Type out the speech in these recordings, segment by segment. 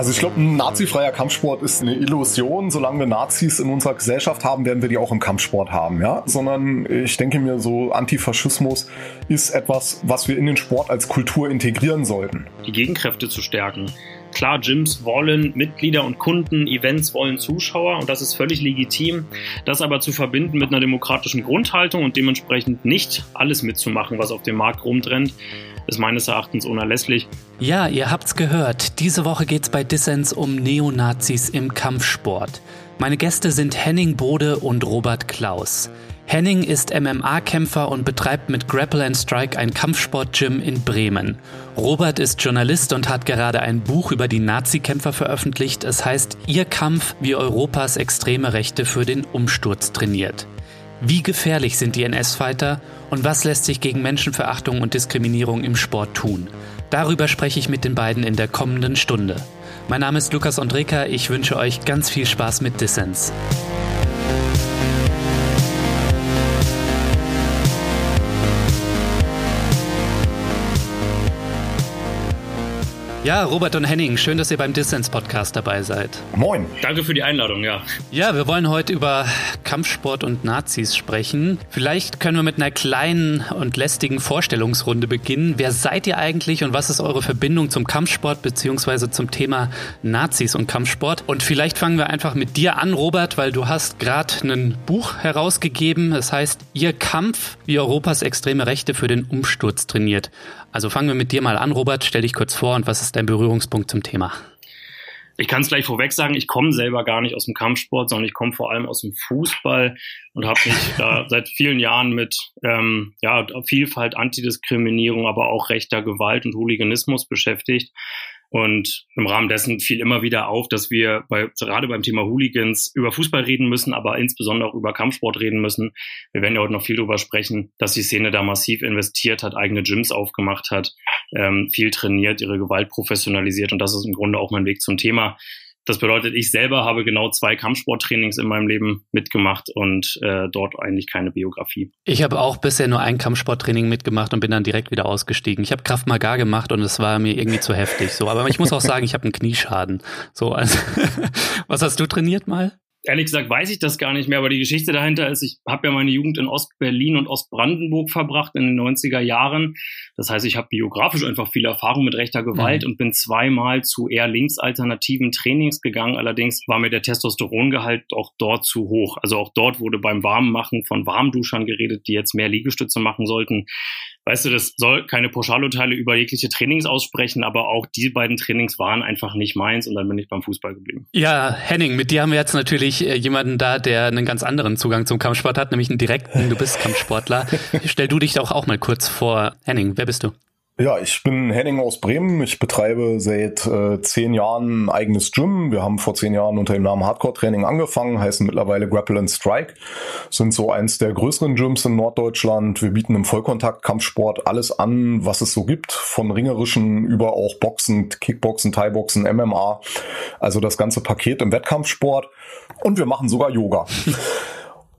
Also ich glaube, ein nazifreier Kampfsport ist eine Illusion. Solange wir Nazis in unserer Gesellschaft haben, werden wir die auch im Kampfsport haben, ja. Sondern ich denke mir, so Antifaschismus ist etwas, was wir in den Sport als Kultur integrieren sollten. Die Gegenkräfte zu stärken. Klar, Gyms wollen Mitglieder und Kunden, Events wollen Zuschauer und das ist völlig legitim. Das aber zu verbinden mit einer demokratischen Grundhaltung und dementsprechend nicht alles mitzumachen, was auf dem Markt rumtrennt, ist meines Erachtens unerlässlich. Ja, ihr habt's gehört. Diese Woche geht's bei Dissens um Neonazis im Kampfsport. Meine Gäste sind Henning Bode und Robert Klaus. Henning ist MMA-Kämpfer und betreibt mit Grapple and Strike ein Kampfsport-Gym in Bremen. Robert ist Journalist und hat gerade ein Buch über die Nazi-Kämpfer veröffentlicht. Es heißt Ihr Kampf, wie Europas extreme Rechte für den Umsturz trainiert. Wie gefährlich sind die NS-Fighter und was lässt sich gegen Menschenverachtung und Diskriminierung im Sport tun? Darüber spreche ich mit den beiden in der kommenden Stunde. Mein Name ist Lukas Andreka, ich wünsche euch ganz viel Spaß mit Dissens. Ja, Robert und Henning, schön, dass ihr beim Distance Podcast dabei seid. Moin. Danke für die Einladung, ja. Ja, wir wollen heute über Kampfsport und Nazis sprechen. Vielleicht können wir mit einer kleinen und lästigen Vorstellungsrunde beginnen. Wer seid ihr eigentlich und was ist eure Verbindung zum Kampfsport beziehungsweise zum Thema Nazis und Kampfsport? Und vielleicht fangen wir einfach mit dir an, Robert, weil du hast gerade ein Buch herausgegeben. Es heißt Ihr Kampf, wie Europas extreme Rechte für den Umsturz trainiert. Also fangen wir mit dir mal an, Robert. Stell dich kurz vor und was ist dein Berührungspunkt zum Thema? Ich kann es gleich vorweg sagen, ich komme selber gar nicht aus dem Kampfsport, sondern ich komme vor allem aus dem Fußball und habe mich da seit vielen Jahren mit ähm, ja, Vielfalt, Antidiskriminierung, aber auch rechter Gewalt und Hooliganismus beschäftigt. Und im Rahmen dessen fiel immer wieder auf, dass wir bei, gerade beim Thema Hooligans über Fußball reden müssen, aber insbesondere auch über Kampfsport reden müssen. Wir werden ja heute noch viel darüber sprechen, dass die Szene da massiv investiert hat, eigene Gyms aufgemacht hat, ähm, viel trainiert, ihre Gewalt professionalisiert. Und das ist im Grunde auch mein Weg zum Thema. Das bedeutet, ich selber habe genau zwei Kampfsporttrainings in meinem Leben mitgemacht und äh, dort eigentlich keine Biografie. Ich habe auch bisher nur ein Kampfsporttraining mitgemacht und bin dann direkt wieder ausgestiegen. Ich habe Kraft Maga gemacht und es war mir irgendwie zu heftig. So, aber ich muss auch sagen, ich habe einen Knieschaden. So, also was hast du trainiert mal? Ehrlich gesagt weiß ich das gar nicht mehr, aber die Geschichte dahinter ist, ich habe ja meine Jugend in Ostberlin und Ostbrandenburg verbracht in den 90er Jahren. Das heißt, ich habe biografisch einfach viel Erfahrung mit rechter Gewalt mhm. und bin zweimal zu eher linksalternativen Trainings gegangen. Allerdings war mir der Testosterongehalt auch dort zu hoch. Also auch dort wurde beim Warmmachen von Warmduschern geredet, die jetzt mehr Liegestütze machen sollten weißt du, das soll keine Pauschalurteile über jegliche Trainings aussprechen, aber auch die beiden Trainings waren einfach nicht meins und dann bin ich beim Fußball geblieben. Ja, Henning, mit dir haben wir jetzt natürlich äh, jemanden da, der einen ganz anderen Zugang zum Kampfsport hat, nämlich einen direkten. Du bist Kampfsportler. Stell du dich doch auch mal kurz vor. Henning, wer bist du? Ja, ich bin Henning aus Bremen. Ich betreibe seit äh, zehn Jahren ein eigenes Gym. Wir haben vor zehn Jahren unter dem Namen Hardcore Training angefangen, heißen mittlerweile Grapple and Strike. Sind so eins der größeren Gyms in Norddeutschland. Wir bieten im Vollkontakt Kampfsport alles an, was es so gibt. Von ringerischen über auch Boxen, Kickboxen, Thai-Boxen, MMA. Also das ganze Paket im Wettkampfsport. Und wir machen sogar Yoga.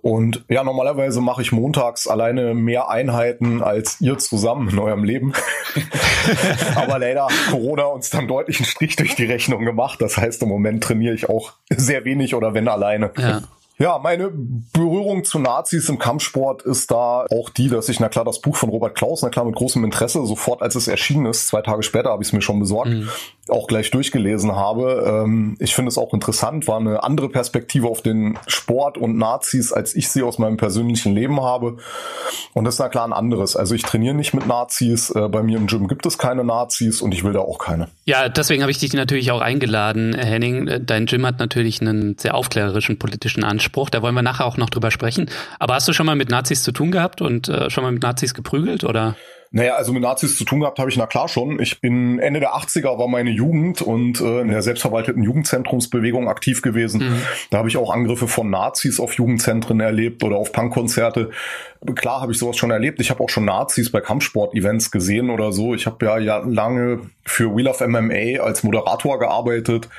Und ja, normalerweise mache ich montags alleine mehr Einheiten als ihr zusammen in eurem Leben. Aber leider hat Corona uns dann deutlich einen Strich durch die Rechnung gemacht. Das heißt, im Moment trainiere ich auch sehr wenig oder wenn alleine. Ja. Ja, meine Berührung zu Nazis im Kampfsport ist da auch die, dass ich, na klar, das Buch von Robert Klaus, na klar, mit großem Interesse, sofort als es erschienen ist, zwei Tage später habe ich es mir schon besorgt, mhm. Auch gleich durchgelesen habe. Ähm, ich finde es auch interessant, war eine andere Perspektive auf den Sport und Nazis, als ich sie aus meinem persönlichen Leben habe. Und das ist na klar ein anderes. Also ich trainiere nicht mit Nazis, äh, bei mir im Gym gibt es keine Nazis und ich will da auch keine. Ja, deswegen habe ich dich natürlich auch eingeladen, Henning. Dein Gym hat natürlich einen sehr aufklärerischen politischen Anspruch. Spruch, da wollen wir nachher auch noch drüber sprechen. Aber hast du schon mal mit Nazis zu tun gehabt und äh, schon mal mit Nazis geprügelt oder? Naja, also mit Nazis zu tun gehabt habe ich na klar schon. Ich bin Ende der 80er war meine Jugend und äh, in der selbstverwalteten Jugendzentrumsbewegung aktiv gewesen. Mhm. Da habe ich auch Angriffe von Nazis auf Jugendzentren erlebt oder auf Punkkonzerte. Klar habe ich sowas schon erlebt. Ich habe auch schon Nazis bei Kampfsport-Events gesehen oder so. Ich habe ja, ja lange für Wheel of MMA als Moderator gearbeitet,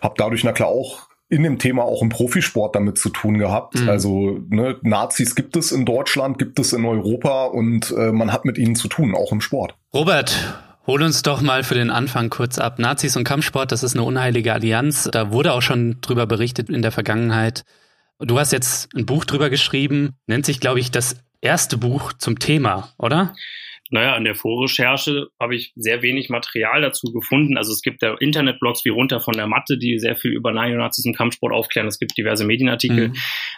habe dadurch na klar auch in dem Thema auch im Profisport damit zu tun gehabt. Mhm. Also ne, Nazis gibt es in Deutschland, gibt es in Europa und äh, man hat mit ihnen zu tun, auch im Sport. Robert, Hol uns doch mal für den Anfang kurz ab. Nazis und Kampfsport, das ist eine unheilige Allianz. Da wurde auch schon drüber berichtet in der Vergangenheit. Du hast jetzt ein Buch drüber geschrieben, nennt sich, glaube ich, das erste Buch zum Thema, oder? Naja, in der Vorrecherche habe ich sehr wenig Material dazu gefunden. Also es gibt da Internetblogs wie runter von der Matte, die sehr viel über Neonazis im Kampfsport aufklären. Es gibt diverse Medienartikel, mhm.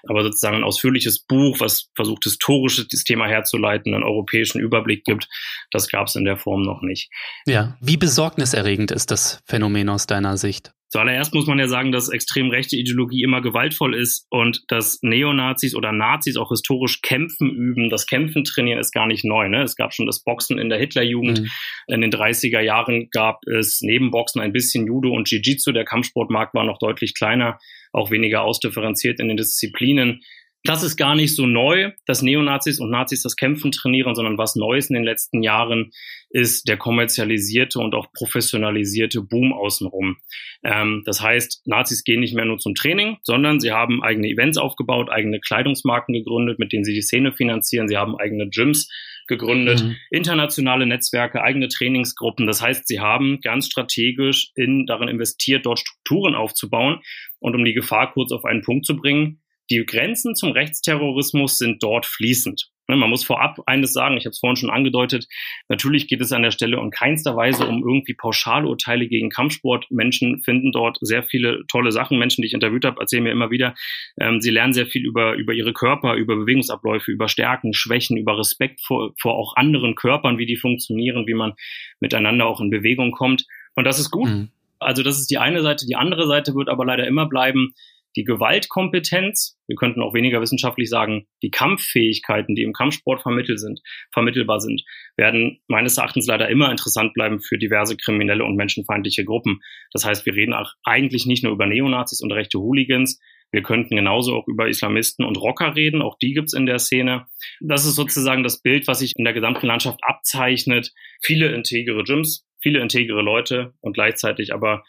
aber sozusagen ein ausführliches Buch, was versucht, historisch das Thema herzuleiten, einen europäischen Überblick gibt, das gab es in der Form noch nicht. Ja, wie besorgniserregend ist das Phänomen aus deiner Sicht? Zuallererst muss man ja sagen, dass extrem rechte Ideologie immer gewaltvoll ist und dass Neonazis oder Nazis auch historisch Kämpfen üben. Das Kämpfen trainieren ist gar nicht neu. Ne? Es gab schon das Boxen in der Hitlerjugend. Mhm. In den 30er Jahren gab es neben Boxen ein bisschen Judo und Jiu-Jitsu. Der Kampfsportmarkt war noch deutlich kleiner, auch weniger ausdifferenziert in den Disziplinen. Das ist gar nicht so neu, dass Neonazis und Nazis das Kämpfen trainieren, sondern was Neues in den letzten Jahren ist der kommerzialisierte und auch professionalisierte Boom außenrum. Ähm, das heißt, Nazis gehen nicht mehr nur zum Training, sondern sie haben eigene Events aufgebaut, eigene Kleidungsmarken gegründet, mit denen sie die Szene finanzieren. Sie haben eigene Gyms gegründet, mhm. internationale Netzwerke, eigene Trainingsgruppen. Das heißt, sie haben ganz strategisch in, darin investiert, dort Strukturen aufzubauen. Und um die Gefahr kurz auf einen Punkt zu bringen, die Grenzen zum Rechtsterrorismus sind dort fließend. Ne, man muss vorab eines sagen, ich habe es vorhin schon angedeutet, natürlich geht es an der Stelle in keinster Weise um irgendwie Pauschalurteile gegen Kampfsport. Menschen finden dort sehr viele tolle Sachen. Menschen, die ich interviewt habe, erzählen mir immer wieder, ähm, sie lernen sehr viel über, über ihre Körper, über Bewegungsabläufe, über Stärken, Schwächen, über Respekt vor, vor auch anderen Körpern, wie die funktionieren, wie man miteinander auch in Bewegung kommt. Und das ist gut. Mhm. Also das ist die eine Seite. Die andere Seite wird aber leider immer bleiben, die Gewaltkompetenz, wir könnten auch weniger wissenschaftlich sagen, die Kampffähigkeiten, die im Kampfsport vermittelt sind, vermittelbar sind, werden meines Erachtens leider immer interessant bleiben für diverse kriminelle und menschenfeindliche Gruppen. Das heißt, wir reden eigentlich nicht nur über Neonazis und rechte Hooligans, wir könnten genauso auch über Islamisten und Rocker reden, auch die gibt's in der Szene. Das ist sozusagen das Bild, was sich in der gesamten Landschaft abzeichnet. Viele integere Gyms, viele integere Leute und gleichzeitig aber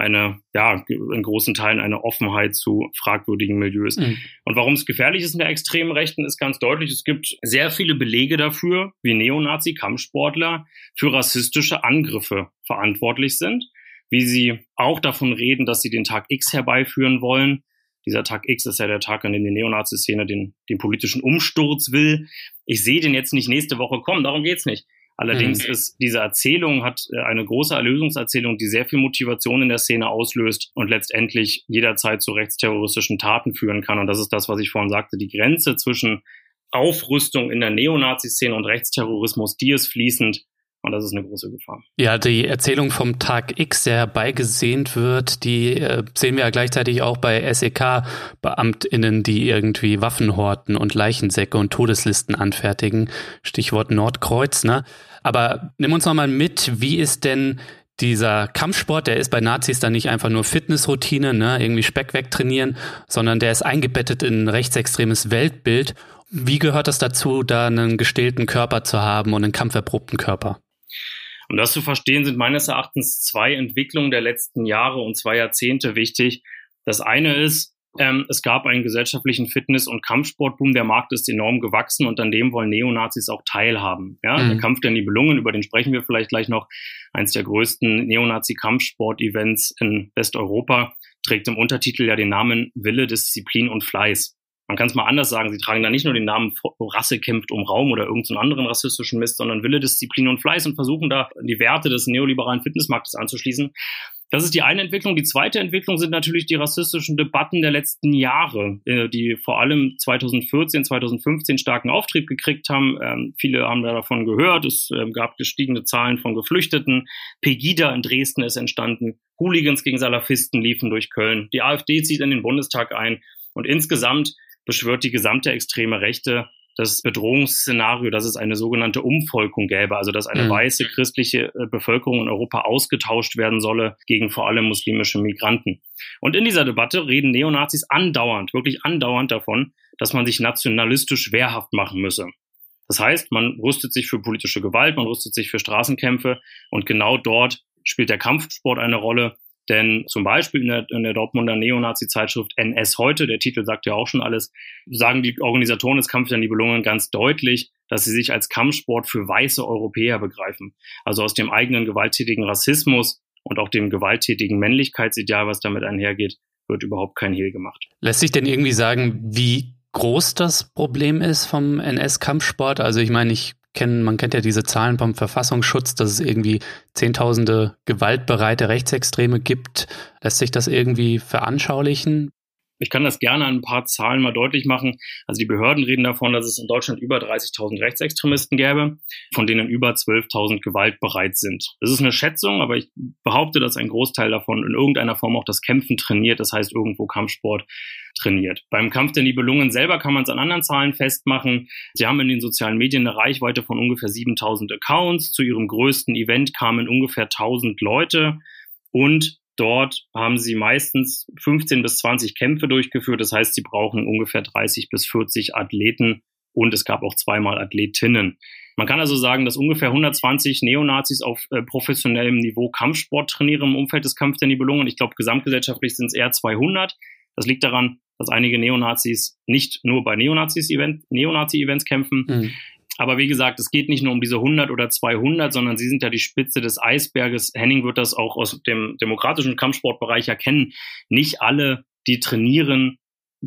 eine, ja, in großen Teilen eine Offenheit zu fragwürdigen Milieus. Mhm. Und warum es gefährlich ist in der extremen Rechten, ist ganz deutlich. Es gibt sehr viele Belege dafür, wie Neonazi-Kampfsportler für rassistische Angriffe verantwortlich sind, wie sie auch davon reden, dass sie den Tag X herbeiführen wollen. Dieser Tag X ist ja der Tag, an dem die Neonazi-Szene den, den politischen Umsturz will. Ich sehe den jetzt nicht nächste Woche kommen, darum geht's nicht. Allerdings mhm. ist diese Erzählung hat äh, eine große Erlösungserzählung, die sehr viel Motivation in der Szene auslöst und letztendlich jederzeit zu rechtsterroristischen Taten führen kann. Und das ist das, was ich vorhin sagte. Die Grenze zwischen Aufrüstung in der Neonazi-Szene und Rechtsterrorismus, die ist fließend. Und das ist eine große Gefahr. Ja, die Erzählung vom Tag X, der herbeigesehnt wird, die äh, sehen wir ja gleichzeitig auch bei SEK-BeamtInnen, die irgendwie Waffen horten und Leichensäcke und Todeslisten anfertigen. Stichwort Nordkreuz, ne? Aber nimm uns noch mal mit, wie ist denn dieser Kampfsport, der ist bei Nazis dann nicht einfach nur Fitnessroutine, ne, irgendwie Speck wegtrainieren, sondern der ist eingebettet in ein rechtsextremes Weltbild. Wie gehört es dazu, da einen gestählten Körper zu haben und einen kampferprobten Körper? Um das zu verstehen, sind meines Erachtens zwei Entwicklungen der letzten Jahre und zwei Jahrzehnte wichtig. Das eine ist, ähm, es gab einen gesellschaftlichen Fitness- und Kampfsportboom. Der Markt ist enorm gewachsen und an dem wollen Neonazis auch teilhaben. Ja, mhm. der Kampf der Nibelungen, über den sprechen wir vielleicht gleich noch. Eins der größten Neonazi-Kampfsport-Events in Westeuropa trägt im Untertitel ja den Namen Wille, Disziplin und Fleiß man kann es mal anders sagen, sie tragen da nicht nur den Namen Rasse kämpft um Raum oder irgendeinen anderen rassistischen Mist, sondern Wille, Disziplin und Fleiß und versuchen da die Werte des neoliberalen Fitnessmarktes anzuschließen. Das ist die eine Entwicklung. Die zweite Entwicklung sind natürlich die rassistischen Debatten der letzten Jahre, äh, die vor allem 2014, 2015 starken Auftrieb gekriegt haben. Ähm, viele haben da davon gehört. Es ähm, gab gestiegene Zahlen von Geflüchteten. Pegida in Dresden ist entstanden. Hooligans gegen Salafisten liefen durch Köln. Die AfD zieht in den Bundestag ein. Und insgesamt beschwört die gesamte extreme Rechte das Bedrohungsszenario, dass es eine sogenannte Umvolkung gäbe, also dass eine mhm. weiße christliche äh, Bevölkerung in Europa ausgetauscht werden solle gegen vor allem muslimische Migranten. Und in dieser Debatte reden Neonazis andauernd, wirklich andauernd davon, dass man sich nationalistisch wehrhaft machen müsse. Das heißt, man rüstet sich für politische Gewalt, man rüstet sich für Straßenkämpfe und genau dort spielt der Kampfsport eine Rolle, Denn zum Beispiel in der, in der Dortmunder Neonazi-Zeitschrift NS heute, der Titel sagt ja auch schon alles, sagen die Organisatoren des Kampf der Nibelungen ganz deutlich, dass sie sich als Kampfsport für weiße Europäer begreifen. Also aus dem eigenen gewalttätigen Rassismus und auch dem gewalttätigen Männlichkeitsideal, was damit einhergeht, wird überhaupt kein Hehl gemacht. Lässt sich denn irgendwie sagen, wie groß das Problem ist vom NS-Kampfsport? Also ich meine, ich kenne, man kennt ja diese Zahlen vom Verfassungsschutz, dass es irgendwie Zehntausende gewaltbereite Rechtsextreme gibt. Lässt sich das irgendwie veranschaulichen? Ich kann das gerne an ein paar Zahlen mal deutlich machen. Also die Behörden reden davon, dass es in Deutschland über 30.000 Rechtsextremisten gäbe, von denen über 12.000 gewaltbereit sind. Das ist eine Schätzung, aber ich behaupte, dass ein Großteil davon in irgendeiner Form auch das Kämpfen trainiert, das heißt irgendwo Kampfsport trainiert. Beim Kampf der Nibelungen selber kann man es an anderen Zahlen festmachen. Sie haben in den sozialen Medien eine Reichweite von ungefähr 7000 Accounts. Zu ihrem größten Event kamen ungefähr 1000 Leute und Dort haben sie meistens 15 bis 20 Kämpfe durchgeführt. Das heißt, sie brauchen ungefähr 30 bis 40 Athleten und es gab auch zweimal Athletinnen. Man kann also sagen, dass ungefähr 120 Neonazis auf äh, professionellem Niveau Kampfsport trainieren im Umfeld des Kampf der Nibelungen. Ich glaube, gesamtgesellschaftlich sind es eher 200. Das liegt daran, dass einige Neonazis nicht nur bei Neonazis-Event, Neonazi-Events kämpfen, mhm. Aber wie gesagt, es geht nicht nur um diese 100 oder 200, sondern sie sind ja die Spitze des Eisberges. Henning wird das auch aus dem demokratischen Kampfsportbereich erkennen. Nicht alle, die trainieren,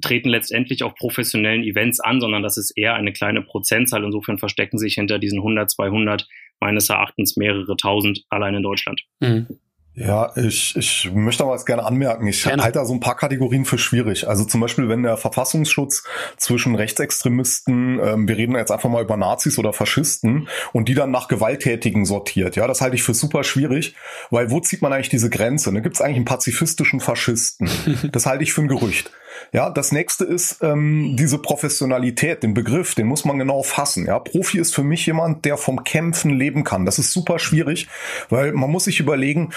treten letztendlich auf professionellen Events an, sondern das ist eher eine kleine Prozentzahl. Insofern verstecken sich hinter diesen 100, 200 meines Erachtens mehrere tausend allein in Deutschland. Mhm. Ja, ich, ich möchte aber was gerne anmerken. Ich gerne. halte da so ein paar Kategorien für schwierig. Also zum Beispiel, wenn der Verfassungsschutz zwischen Rechtsextremisten, ähm, wir reden jetzt einfach mal über Nazis oder Faschisten, und die dann nach Gewalttätigen sortiert. Ja, das halte ich für super schwierig, weil wo zieht man eigentlich diese Grenze? Da gibt es eigentlich einen pazifistischen Faschisten. Das halte ich für ein Gerücht. Ja, das nächste ist ähm, diese Professionalität, den Begriff, den muss man genau fassen. Ja, Profi ist für mich jemand, der vom Kämpfen leben kann. Das ist super schwierig, weil man muss sich überlegen,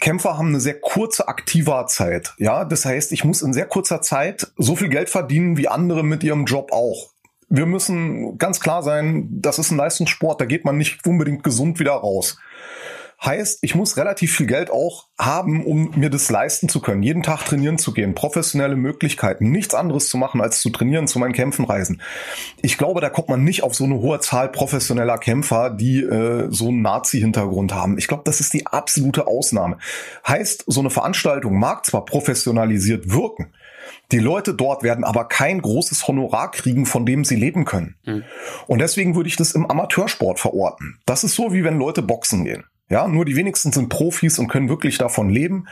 Kämpfer haben eine sehr kurze Aktivarzeit. Ja, das heißt, ich muss in sehr kurzer Zeit so viel Geld verdienen wie andere mit ihrem Job auch wir müssen ganz klar sein, das ist ein Leistungssport, da geht man nicht unbedingt gesund wieder raus. Heißt, ich muss relativ viel Geld auch haben, um mir das leisten zu können, jeden Tag trainieren zu gehen, professionelle Möglichkeiten, nichts anderes zu machen, als zu trainieren, zu meinen Kämpfen reisen. Ich glaube, da kommt man nicht auf so eine hohe Zahl professioneller Kämpfer, die äh, so einen Nazi-Hintergrund haben. Ich glaube, das ist die absolute Ausnahme. Heißt, so eine Veranstaltung mag zwar professionalisiert wirken, die Leute dort werden aber kein großes Honorar kriegen, von dem sie leben können. Mhm. Und deswegen würde ich das im Amateursport verorten. Das ist so, wie wenn Leute boxen gehen. Ja, nur die wenigsten sind Profis und können wirklich davon leben.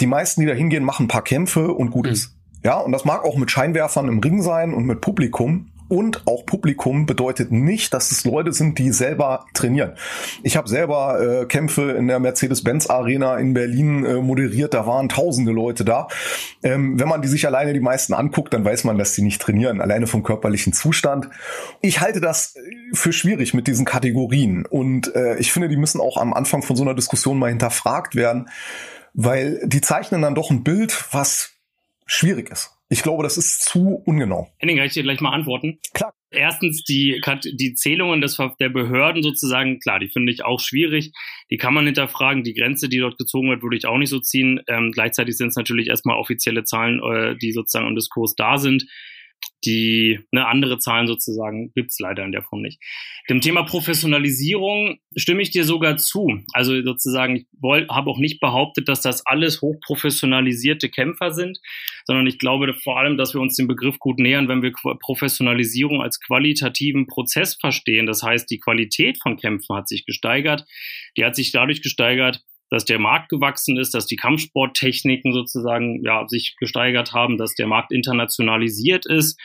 Die meisten, die da hingehen, machen ein paar Kämpfe und gut mhm. ist. Ja, und das mag auch mit Scheinwerfern im Ring sein und mit Publikum und auch Publikum bedeutet nicht, dass es Leute sind, die selber trainieren. Ich habe selber äh, Kämpfe in der Mercedes-Benz Arena in Berlin äh, moderiert, da waren tausende Leute da. Ähm, wenn man die sich alleine die meisten anguckt, dann weiß man, dass sie nicht trainieren, alleine vom körperlichen Zustand. Ich halte das für schwierig mit diesen Kategorien und äh, ich finde, die müssen auch am Anfang von so einer Diskussion mal hinterfragt werden, weil die zeichnen dann doch ein Bild, was schwierig ist. Ich glaube, das ist zu ungenau. Henning, kann ich dir gleich mal antworten? Klar. Erstens, die, die Zählungen des, der Behörden sozusagen, klar, die finde ich auch schwierig. Die kann man hinterfragen. Die Grenze, die dort gezogen wird, würde ich auch nicht so ziehen. Ähm, gleichzeitig sind es natürlich erstmal offizielle Zahlen, äh, die sozusagen im Diskurs da sind die ne, andere Zahlen sozusagen gibt's leider in der Form nicht. Dem Thema Professionalisierung stimme ich dir sogar zu. Also sozusagen, ich habe auch nicht behauptet, dass das alles hochprofessionalisierte Kämpfer sind, sondern ich glaube vor allem, dass wir uns dem Begriff gut nähern, wenn wir Professionalisierung als qualitativen Prozess verstehen. Das heißt, die Qualität von Kämpfen hat sich gesteigert. Die hat sich dadurch gesteigert, dass der Markt gewachsen ist, dass die Kampfsporttechniken sozusagen ja, sich gesteigert haben, dass der Markt internationalisiert ist.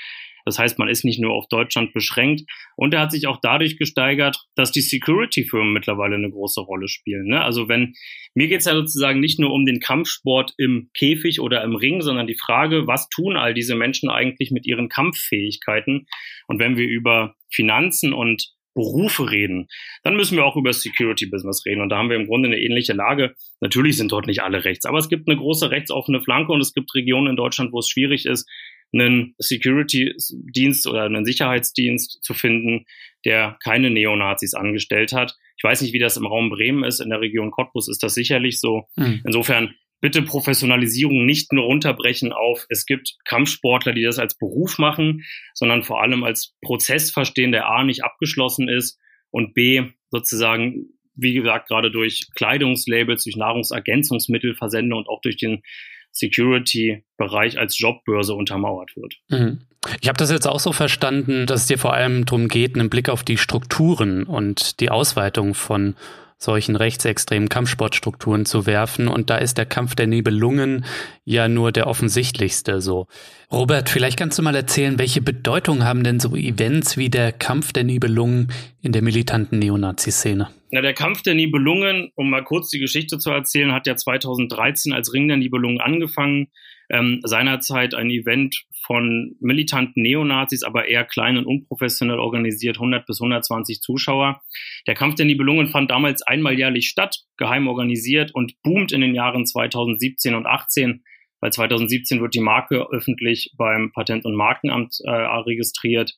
Das heißt, man ist nicht nur auf Deutschland beschränkt. Und er hat sich auch dadurch gesteigert, dass die Security-Firmen mittlerweile eine große Rolle spielen. Ne? Also wenn, mir geht's ja sozusagen nicht nur um den Kampfsport im Käfig oder im Ring, sondern die Frage, was tun all diese Menschen eigentlich mit ihren Kampffähigkeiten? Und wenn wir über Finanzen und Berufe reden, dann müssen wir auch über Security Business reden. Und da haben wir im Grunde eine ähnliche Lage. Natürlich sind dort nicht alle rechts, aber es gibt eine große rechtsoffene Flanke und es gibt Regionen in Deutschland, wo es schwierig ist, einen Security-Dienst oder einen Sicherheitsdienst zu finden, der keine Neonazis angestellt hat. Ich weiß nicht, wie das im Raum Bremen ist. In der Region Cottbus ist das sicherlich so. Mhm. Insofern bitte Professionalisierung nicht nur runterbrechen auf, es gibt Kampfsportler, die das als Beruf machen, sondern vor allem als Prozess verstehen, der A nicht abgeschlossen ist und B sozusagen, wie gesagt, gerade durch Kleidungslabels, durch Nahrungsergänzungsmittelversende und auch durch den Security-Bereich als Jobbörse untermauert wird. Mhm. Ich habe das jetzt auch so verstanden, dass es dir vor allem darum geht, einen Blick auf die Strukturen und die Ausweitung von solchen rechtsextremen Kampfsportstrukturen zu werfen. Und da ist der Kampf der Nibelungen ja nur der offensichtlichste so. Robert, vielleicht kannst du mal erzählen, welche Bedeutung haben denn so Events wie der Kampf der Nibelungen in der militanten Neonazi-Szene? Na, der Kampf der Nibelungen, um mal kurz die Geschichte zu erzählen, hat ja 2013 als Ring der Nibelungen angefangen. Ähm, seinerzeit ein Event von militanten Neonazis, aber eher klein und unprofessionell organisiert, 100 bis 120 Zuschauer. Der Kampf der Nibelungen fand damals einmal jährlich statt, geheim organisiert und boomt in den Jahren 2017 und 18. Weil 2017 wird die Marke öffentlich beim Patent- und Markenamt äh, registriert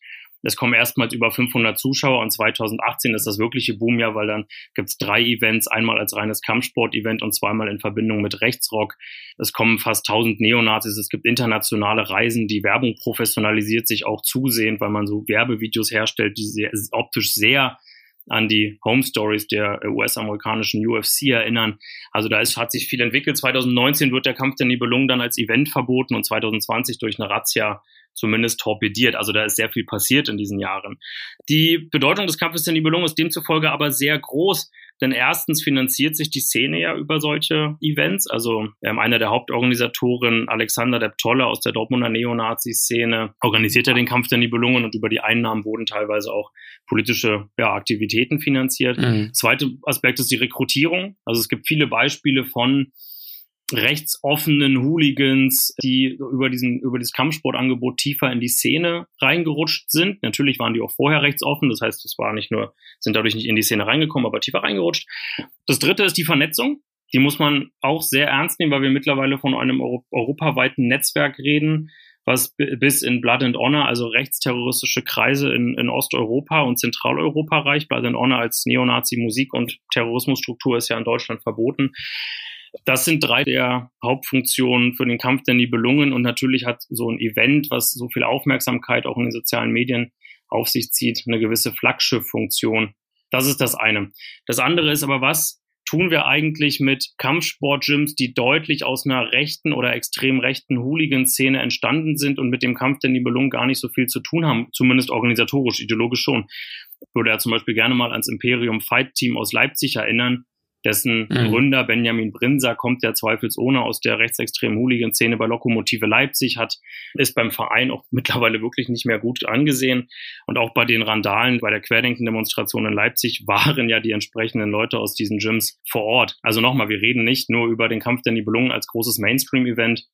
es kommen erstmals über 500 Zuschauer und 2018 ist das wirkliche Boomjahr, weil dann gibt es drei Events, einmal als reines Kampfsport-Event und zweimal in Verbindung mit Rechtsrock. Es kommen fast 1000 Neonazis, es gibt internationale Reisen, die Werbung professionalisiert sich auch zusehend, weil man so Werbevideos herstellt, die sehr, optisch sehr an die Home Stories der US-amerikanischen UFC erinnern. Also da ist, hat sich viel entwickelt. 2019 wird der Kampf der Nibelungen dann als Event verboten und 2020 durch eine Razzia zumindest torpediert. Also da ist sehr viel passiert in diesen Jahren. Die Bedeutung des Kampfes der Nibelungen ist demzufolge aber sehr groß, denn erstens finanziert sich die Szene ja über solche Events. Also ähm, einer der Hauptorganisatoren, Alexander Deptolle aus der Dortmunder Neonazi-Szene, organisiert ja den Kampf der Nibelungen und über die Einnahmen wurden teilweise auch politische ja, Aktivitäten finanziert. Mhm. Zweiter Aspekt ist die Rekrutierung. Also es gibt viele Beispiele von rechtsoffenen Hooligans, die über diesen, über dieses Kampfsportangebot tiefer in die Szene reingerutscht sind. Natürlich waren die auch vorher rechtsoffen. Das heißt, es war nicht nur, sind dadurch nicht in die Szene reingekommen, aber tiefer reingerutscht. Das dritte ist die Vernetzung. Die muss man auch sehr ernst nehmen, weil wir mittlerweile von einem Euro europaweiten Netzwerk reden, was bis in Blood and Honor, also rechtsterroristische Kreise in, in Osteuropa und Zentraleuropa reicht. Blood and Honor als Neonazi-Musik- und Terrorismusstruktur ist ja in Deutschland verboten. Das sind drei der Hauptfunktionen für den Kampf der Nibelungen und natürlich hat so ein Event, was so viel Aufmerksamkeit auch in den sozialen Medien auf sich zieht, eine gewisse Flaggschiff-Funktion. Das ist das eine. Das andere ist aber, was tun wir eigentlich mit Kampfsport-Gyms, die deutlich aus einer rechten oder extrem rechten Hooligan-Szene entstanden sind und mit dem Kampf der Nibelungen gar nicht so viel zu tun haben, zumindest organisatorisch, ideologisch schon. Ich würde ja zum Beispiel gerne mal ans Imperium Fight Team aus Leipzig erinnern, dessen mhm. Gründer Benjamin Brinser kommt ja zweifelsohne aus der rechtsextremen Hooligan-Szene bei Lokomotive Leipzig, hat, ist beim Verein auch mittlerweile wirklich nicht mehr gut angesehen. Und auch bei den Randalen, bei der Querdenken-Demonstration in Leipzig waren ja die entsprechenden Leute aus diesen Gyms vor Ort. Also nochmal, wir reden nicht nur über den Kampf der Nibelungen als großes Mainstream-Event.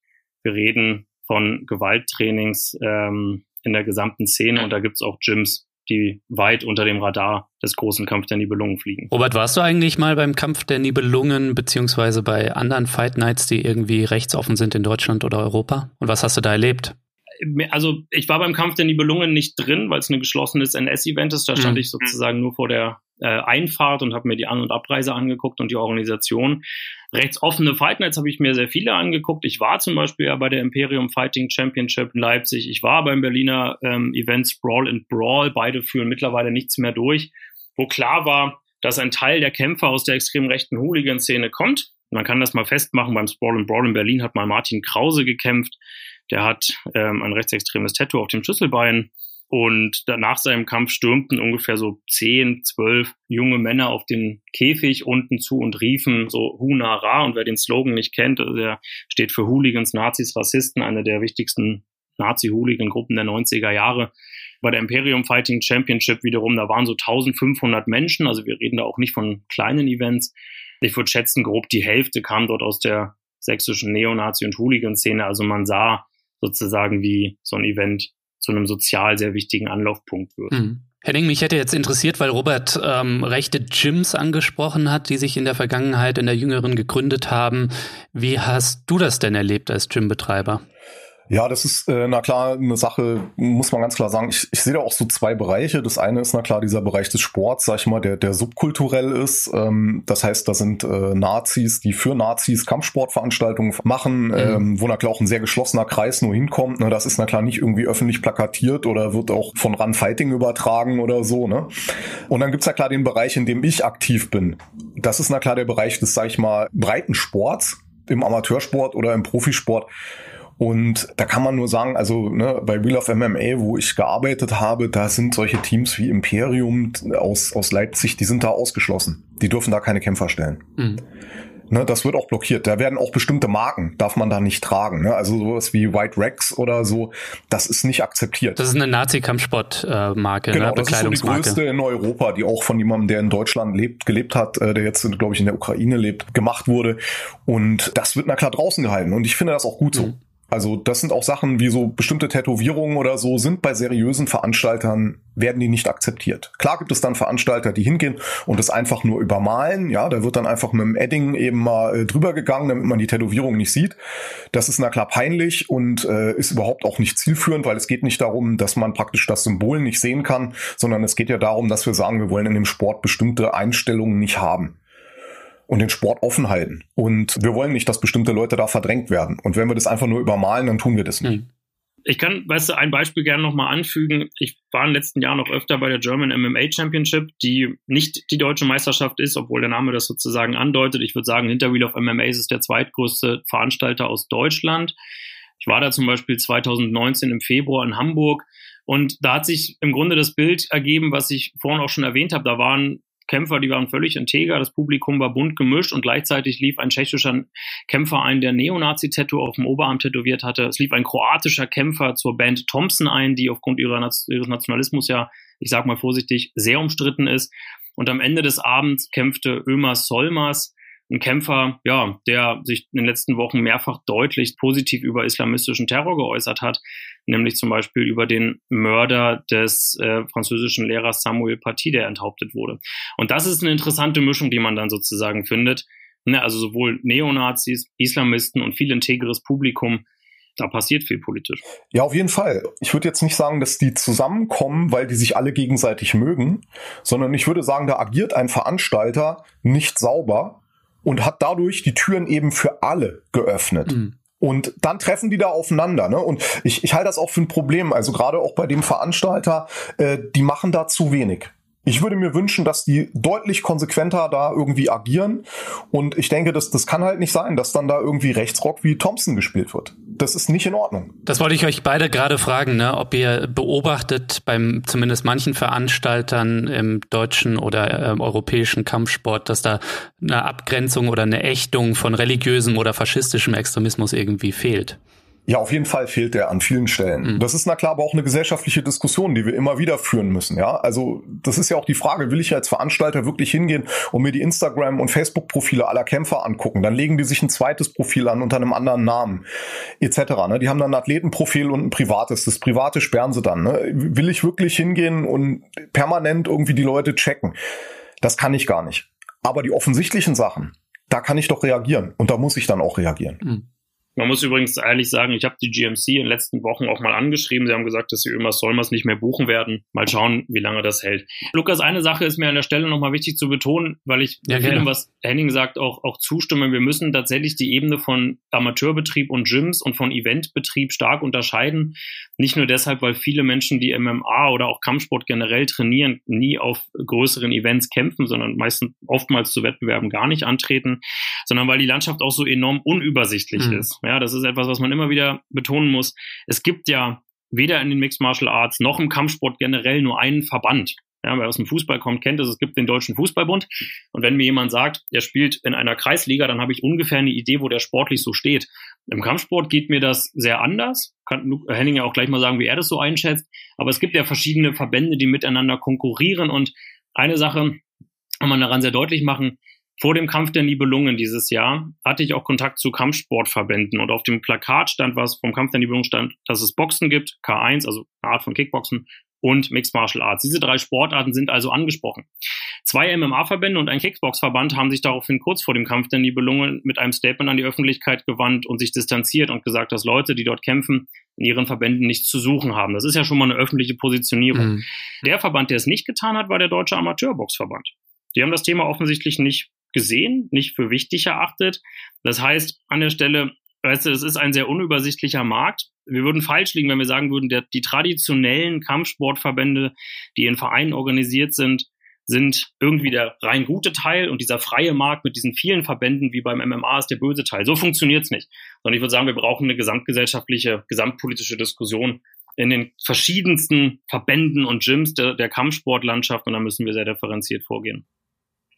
Wir reden von Gewalttrainings ähm, in der gesamten Szene und da gibt's auch Gyms, die weit unter dem Radar des großen Kampf der Nibelungen fliegen. Robert, warst du eigentlich mal beim Kampf der Nibelungen beziehungsweise bei anderen Fight Nights, die irgendwie rechtsoffen sind in Deutschland oder Europa? Und was hast du da erlebt? Also ich war beim Kampf der Nibelungen nicht drin, weil es ein geschlossenes NS-Event ist. Da stand mhm. ich sozusagen nur vor der äh, Einfahrt und habe mir die An- und Abreise angeguckt und die Organisation. Rechtsoffene Fight Nights habe ich mir sehr viele angeguckt. Ich war zum Beispiel ja bei der Imperium Fighting Championship in Leipzig. Ich war beim Berliner ähm, Event Sprawl and Brawl. Beide führen mittlerweile nichts mehr durch. Wo klar war, dass ein Teil der Kämpfer aus der extrem rechten Hooligan-Szene kommt. Man kann das mal festmachen. Beim Sprawl and Brawl in Berlin hat mal Martin Krause gekämpft. Der hat ähm, ein rechtsextremes Tattoo auf dem Schlüsselbein. Und nach seinem Kampf stürmten ungefähr so zehn, zwölf junge Männer auf den Käfig unten zu und riefen so Hunara. Und wer den Slogan nicht kennt, der steht für Hooligans, Nazis, Rassisten, eine der wichtigsten Nazi-Hooligan-Gruppen der 90er Jahre. Bei der Imperium Fighting Championship wiederum, da waren so 1500 Menschen. Also wir reden da auch nicht von kleinen Events. Ich würde schätzen, grob die Hälfte kam dort aus der sächsischen Neonazi- und Hooligan-Szene. Also man sah sozusagen, wie so ein Event zu einem sozial sehr wichtigen Anlaufpunkt wird. Mhm. Henning, mich hätte jetzt interessiert, weil Robert ähm, rechte Gyms angesprochen hat, die sich in der Vergangenheit in der Jüngeren gegründet haben. Wie hast du das denn erlebt als Gymbetreiber? Ja, das ist, äh, na klar, eine Sache, muss man ganz klar sagen. Ich, ich sehe da auch so zwei Bereiche. Das eine ist, na klar, dieser Bereich des Sports, sag ich mal, der, der subkulturell ist. Ähm, das heißt, da sind äh, Nazis, die für Nazis Kampfsportveranstaltungen machen, mhm. ähm, wo na klar auch ein sehr geschlossener Kreis nur hinkommt. Ne? Das ist na klar nicht irgendwie öffentlich plakatiert oder wird auch von Run Fighting übertragen oder so. Ne? Und dann gibt's na klar den Bereich, in dem ich aktiv bin. Das ist na klar der Bereich des, sag ich mal, breiten Sports im Amateursport oder im Profisport und da kann man nur sagen, also ne, bei Wheel of MMA, wo ich gearbeitet habe, da sind solche Teams wie Imperium aus, aus Leipzig, die sind da ausgeschlossen. Die dürfen da keine Kämpfer stellen. Mhm. Ne, das wird auch blockiert. Da werden auch bestimmte Marken, darf man da nicht tragen. Ne? Also sowas wie White Rex oder so, das ist nicht akzeptiert. Das ist eine Nazi-Kampfsport-Marke, genau, ne? das ist so die größte in Europa, die auch von jemandem, der in Deutschland lebt, gelebt hat, äh, der jetzt, glaube ich, in der Ukraine lebt, gemacht wurde. Und das wird na klar draußen gehalten. Und ich finde das auch gut so. Mhm. Also das sind auch Sachen wie so bestimmte Tätowierungen oder so sind bei seriösen Veranstaltern werden die nicht akzeptiert. Klar gibt es dann Veranstalter, die hingehen und es einfach nur übermalen. Ja, da wird dann einfach mit dem Edding eben mal äh, drüber gegangen, damit man die Tätowierung nicht sieht. Das ist na klar peinlich und äh, ist überhaupt auch nicht zielführend, weil es geht nicht darum, dass man praktisch das Symbol nicht sehen kann, sondern es geht ja darum, dass wir sagen, wir wollen in dem Sport bestimmte Einstellungen nicht haben und den Sport offen halten. Und wir wollen nicht, dass bestimmte Leute da verdrängt werden. Und wenn wir das einfach nur übermalen, dann tun wir das nicht. Hm. Ich kann, weißt du, ein Beispiel gerne nochmal anfügen. Ich war den letzten Jahren noch öfter bei der German MMA Championship, die nicht die deutsche Meisterschaft ist, obwohl der Name das sozusagen andeutet. Ich würde sagen, hinter Wheel of MMA ist der zweitgrößte Veranstalter aus Deutschland. Ich war da zum Beispiel 2019 im Februar in Hamburg und da hat sich im Grunde das Bild ergeben, was ich vorhin auch schon erwähnt habe. Da waren Kämpfer, die waren völlig integer, das Publikum war bunt gemischt und gleichzeitig lief ein tschechischer Kämpfer ein, der Neonazi-Tattoo auf dem Oberarm tätowiert hatte. Es lief ein kroatischer Kämpfer zur Band Thompson ein, die aufgrund ihres Nationalismus ja, ich sag mal vorsichtig, sehr umstritten ist. Und am Ende des Abends kämpfte Ömer Solmas, ein Kämpfer, ja, der sich in den letzten Wochen mehrfach deutlich positiv über islamistischen Terror geäußert hat, nämlich zum Beispiel über den Mörder des äh, französischen Lehrers Samuel Paty, der enthauptet wurde. Und das ist eine interessante Mischung, die man dann sozusagen findet. Ne, also sowohl Neonazis, Islamisten und viel integres Publikum, da passiert viel politisch. Ja, auf jeden Fall. Ich würde jetzt nicht sagen, dass die zusammenkommen, weil die sich alle gegenseitig mögen, sondern ich würde sagen, da agiert ein Veranstalter nicht sauber und hat dadurch die Türen eben für alle geöffnet. Mhm. Und dann treffen die da aufeinander. Ne? Und ich, ich halte das auch für ein Problem. Also gerade auch bei dem Veranstalter, äh, die machen da zu wenig. Ich würde mir wünschen, dass die deutlich konsequenter da irgendwie agieren. Und ich denke, das, das kann halt nicht sein, dass dann da irgendwie Rechtsrock wie Thompson gespielt wird. Das ist nicht in Ordnung. Das wollte ich euch beide gerade fragen, ne? ob ihr beobachtet beim zumindest manchen Veranstaltern im deutschen oder äh, europäischen Kampfsport, dass da eine Abgrenzung oder eine Ächtung von religiösem oder faschistischem Extremismus irgendwie fehlt. Ja, auf jeden Fall fehlt der an vielen Stellen. Mhm. Das ist na klar aber auch eine gesellschaftliche Diskussion, die wir immer wieder führen müssen. Ja, also das ist ja auch die Frage: Will ich als Veranstalter wirklich hingehen und mir die Instagram- und Facebook-Profile aller Kämpfer angucken? Dann legen die sich ein zweites Profil an unter einem anderen Namen etc. Ne? Die haben dann ein Athletenprofil und ein privates. Das private sperren sie dann. Ne? Will ich wirklich hingehen und permanent irgendwie die Leute checken? Das kann ich gar nicht. Aber die offensichtlichen Sachen, da kann ich doch reagieren und da muss ich dann auch reagieren. Mhm. Man muss übrigens ehrlich sagen, ich habe die GMC in den letzten Wochen auch mal angeschrieben. Sie haben gesagt, dass sie Ömer Solmers nicht mehr buchen werden. Mal schauen, wie lange das hält. Lukas, eine Sache ist mir an der Stelle nochmal wichtig zu betonen, weil ich ja, vielem, was Henning sagt, auch, auch zustimme. Wir müssen tatsächlich die Ebene von Amateurbetrieb und Gyms und von Eventbetrieb stark unterscheiden. Nicht nur deshalb, weil viele Menschen, die MMA oder auch Kampfsport generell trainieren, nie auf größeren Events kämpfen, sondern meistens oftmals zu Wettbewerben gar nicht antreten, sondern weil die Landschaft auch so enorm unübersichtlich mhm. ist. Ja, das ist etwas, was man immer wieder betonen muss. Es gibt ja weder in den Mixed Martial Arts noch im Kampfsport generell nur einen Verband. Ja, wer aus dem Fußball kommt, kennt es. Es gibt den Deutschen Fußballbund. Und wenn mir jemand sagt, er spielt in einer Kreisliga, dann habe ich ungefähr eine Idee, wo der sportlich so steht. Im Kampfsport geht mir das sehr anders. Kann Henning ja auch gleich mal sagen, wie er das so einschätzt. Aber es gibt ja verschiedene Verbände, die miteinander konkurrieren. Und eine Sache kann man daran sehr deutlich machen. Vor dem Kampf der Nibelungen dieses Jahr hatte ich auch Kontakt zu Kampfsportverbänden und auf dem Plakat stand was vom Kampf der Nibelungen stand, dass es Boxen gibt, K1, also eine Art von Kickboxen und Mixed Martial Arts. Diese drei Sportarten sind also angesprochen. Zwei MMA-Verbände und ein Kickbox-Verband haben sich daraufhin kurz vor dem Kampf der Nibelungen mit einem Statement an die Öffentlichkeit gewandt und sich distanziert und gesagt, dass Leute, die dort kämpfen, in ihren Verbänden nichts zu suchen haben. Das ist ja schon mal eine öffentliche Positionierung. Mhm. Der Verband, der es nicht getan hat, war der Deutsche Amateurboxverband. Die haben das Thema offensichtlich nicht gesehen, nicht für wichtig erachtet. Das heißt, an der Stelle, weißt du, es ist ein sehr unübersichtlicher Markt. Wir würden falsch liegen, wenn wir sagen würden, der, die traditionellen Kampfsportverbände, die in Vereinen organisiert sind, sind irgendwie der rein gute Teil und dieser freie Markt mit diesen vielen Verbänden wie beim MMA ist der böse Teil. So funktioniert es nicht. Sondern ich würde sagen, wir brauchen eine gesamtgesellschaftliche, gesamtpolitische Diskussion in den verschiedensten Verbänden und Gyms der, der Kampfsportlandschaft und da müssen wir sehr differenziert vorgehen.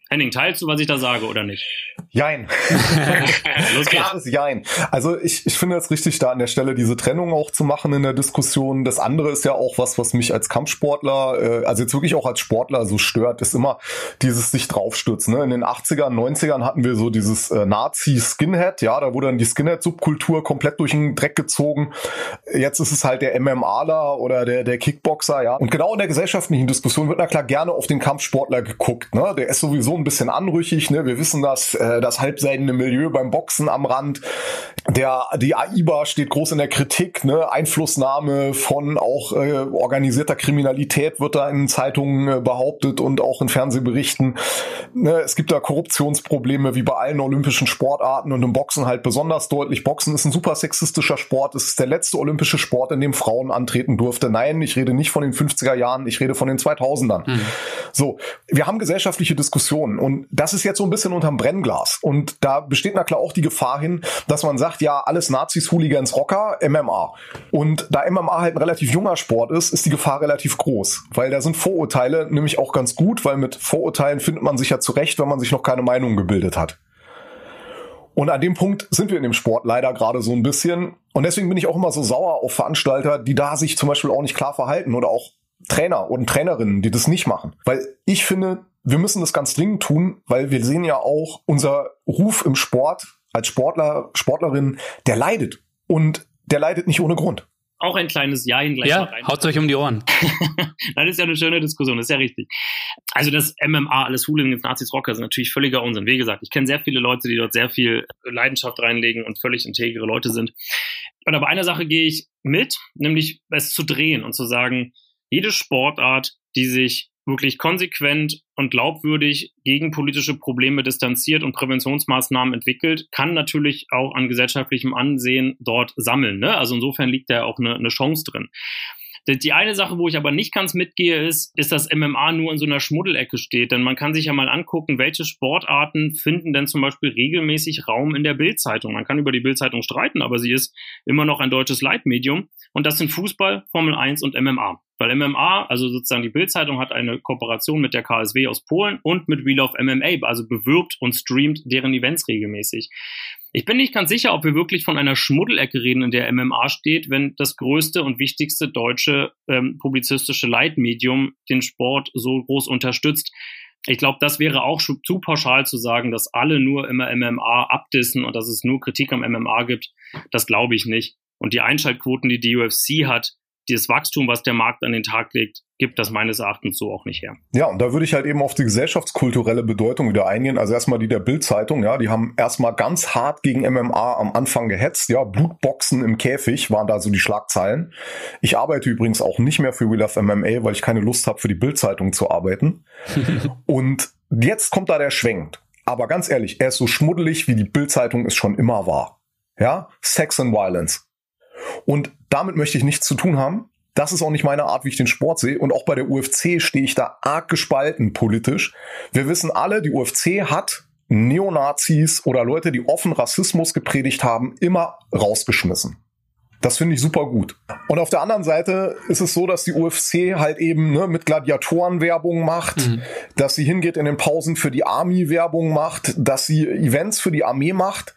Henning, teilst du, was ich da sage oder nicht? Jein. Los Klares Jein. Also ich, ich finde es richtig, da an der Stelle diese Trennung auch zu machen in der Diskussion. Das andere ist ja auch was, was mich als Kampfsportler, äh, also jetzt wirklich auch als Sportler so stört, ist immer dieses sich draufstürzen. Ne? In den 80ern, 90ern hatten wir so dieses äh, Nazi-Skinhead, ja, da wurde dann die Skinhead-Subkultur komplett durch den Dreck gezogen. Jetzt ist es halt der MMAler oder der, der Kickboxer, ja. Und genau in der gesellschaftlichen Diskussion wird na klar gerne auf den Kampfsportler geguckt. Ne? Der ist sowieso ein bisschen anrüchig. Ne? Wir wissen das, äh, das halbseidene Milieu beim Boxen am Rand. Der, die AIBA steht groß in der Kritik. Ne? Einflussnahme von auch äh, organisierter Kriminalität wird da in Zeitungen äh, behauptet und auch in Fernsehberichten. Ne? Es gibt da Korruptionsprobleme wie bei allen olympischen Sportarten und im Boxen halt besonders deutlich. Boxen ist ein super sexistischer Sport. Es ist der letzte olympische Sport, in dem Frauen antreten durfte. Nein, ich rede nicht von den 50er Jahren, ich rede von den 2000ern. Mhm. So, wir haben gesellschaftliche Diskussionen. Und das ist jetzt so ein bisschen unterm Brennglas. Und da besteht na klar auch die Gefahr hin, dass man sagt, ja, alles Nazis, Hooligans, Rocker, MMA. Und da MMA halt ein relativ junger Sport ist, ist die Gefahr relativ groß. Weil da sind Vorurteile nämlich auch ganz gut, weil mit Vorurteilen findet man sich ja zurecht, wenn man sich noch keine Meinung gebildet hat. Und an dem Punkt sind wir in dem Sport leider gerade so ein bisschen. Und deswegen bin ich auch immer so sauer auf Veranstalter, die da sich zum Beispiel auch nicht klar verhalten oder auch Trainer und Trainerinnen, die das nicht machen. Weil ich finde, wir müssen das ganz dringend tun, weil wir sehen ja auch, unser Ruf im Sport als Sportler, Sportlerin, der leidet. Und der leidet nicht ohne Grund. Auch ein kleines Ja gleich ja, rein. Haut euch um die Ohren. das ist ja eine schöne Diskussion, das ist ja richtig. Also das MMA, alles Hooligans, Nazis, Rocker sind natürlich völliger Unsinn. Wie gesagt, ich kenne sehr viele Leute, die dort sehr viel Leidenschaft reinlegen und völlig integere Leute sind. Und aber einer Sache gehe ich mit, nämlich es zu drehen und zu sagen, jede Sportart, die sich wirklich konsequent und glaubwürdig gegen politische Probleme distanziert und Präventionsmaßnahmen entwickelt, kann natürlich auch an gesellschaftlichem Ansehen dort sammeln. Ne? Also insofern liegt da auch eine, eine Chance drin. Die eine Sache, wo ich aber nicht ganz mitgehe, ist, ist, dass MMA nur in so einer Schmuddelecke steht. Denn man kann sich ja mal angucken, welche Sportarten finden denn zum Beispiel regelmäßig Raum in der Bildzeitung. Man kann über die Bildzeitung streiten, aber sie ist immer noch ein deutsches Leitmedium. Und das sind Fußball, Formel 1 und MMA. Weil MMA, also sozusagen die Bildzeitung hat eine Kooperation mit der KSW aus Polen und mit Wheel of MMA, also bewirbt und streamt deren Events regelmäßig. Ich bin nicht ganz sicher, ob wir wirklich von einer Schmuddelecke reden, in der MMA steht, wenn das größte und wichtigste deutsche ähm, publizistische Leitmedium den Sport so groß unterstützt. Ich glaube, das wäre auch zu pauschal zu sagen, dass alle nur immer MMA abdissen und dass es nur Kritik am MMA gibt. Das glaube ich nicht. Und die Einschaltquoten, die die UFC hat, dieses Wachstum, was der Markt an den Tag legt, gibt das meines Erachtens so auch nicht her. Ja, und da würde ich halt eben auf die gesellschaftskulturelle Bedeutung wieder eingehen. Also erstmal die der Bildzeitung, ja, die haben erstmal ganz hart gegen MMA am Anfang gehetzt, ja, Blutboxen im Käfig waren da so die Schlagzeilen. Ich arbeite übrigens auch nicht mehr für We Love MMA, weil ich keine Lust habe, für die Bildzeitung zu arbeiten. und jetzt kommt da der Schwenk. Aber ganz ehrlich, er ist so schmuddelig, wie die Bildzeitung es schon immer war. Ja, Sex and Violence. Und damit möchte ich nichts zu tun haben. Das ist auch nicht meine Art, wie ich den Sport sehe. Und auch bei der UFC stehe ich da arg gespalten politisch. Wir wissen alle, die UFC hat Neonazis oder Leute, die offen Rassismus gepredigt haben, immer rausgeschmissen. Das finde ich super gut. Und auf der anderen Seite ist es so, dass die UFC halt eben ne, mit Gladiatoren Werbung macht, mhm. dass sie hingeht in den Pausen für die Army Werbung macht, dass sie Events für die Armee macht.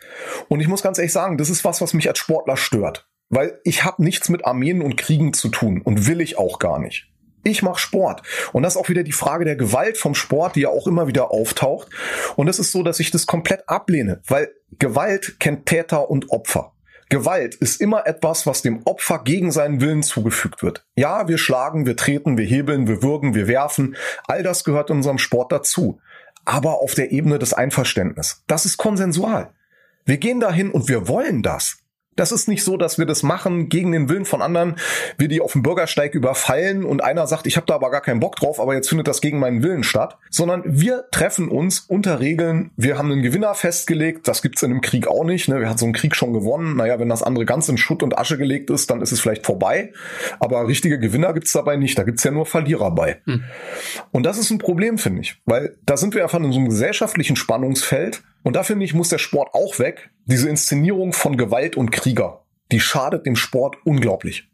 Und ich muss ganz ehrlich sagen, das ist was, was mich als Sportler stört. Weil ich habe nichts mit Armeen und Kriegen zu tun und will ich auch gar nicht. Ich mache Sport. Und das ist auch wieder die Frage der Gewalt vom Sport, die ja auch immer wieder auftaucht. Und es ist so, dass ich das komplett ablehne, weil Gewalt kennt Täter und Opfer. Gewalt ist immer etwas, was dem Opfer gegen seinen Willen zugefügt wird. Ja, wir schlagen, wir treten, wir hebeln, wir würgen, wir werfen. All das gehört unserem Sport dazu. Aber auf der Ebene des Einverständnisses. Das ist konsensual. Wir gehen dahin und wir wollen das. Das ist nicht so, dass wir das machen gegen den Willen von anderen, wir die auf dem Bürgersteig überfallen und einer sagt, ich habe da aber gar keinen Bock drauf, aber jetzt findet das gegen meinen Willen statt, sondern wir treffen uns unter Regeln, wir haben einen Gewinner festgelegt, das gibt's in einem Krieg auch nicht, ne? wer hat so einen Krieg schon gewonnen, naja, wenn das andere ganz in Schutt und Asche gelegt ist, dann ist es vielleicht vorbei, aber richtige Gewinner gibt's dabei nicht, da gibt's ja nur Verlierer bei. Hm. Und das ist ein Problem, finde ich, weil da sind wir einfach in so einem gesellschaftlichen Spannungsfeld, und da finde ich, muss der Sport auch weg. Diese Inszenierung von Gewalt und Krieger, die schadet dem Sport unglaublich.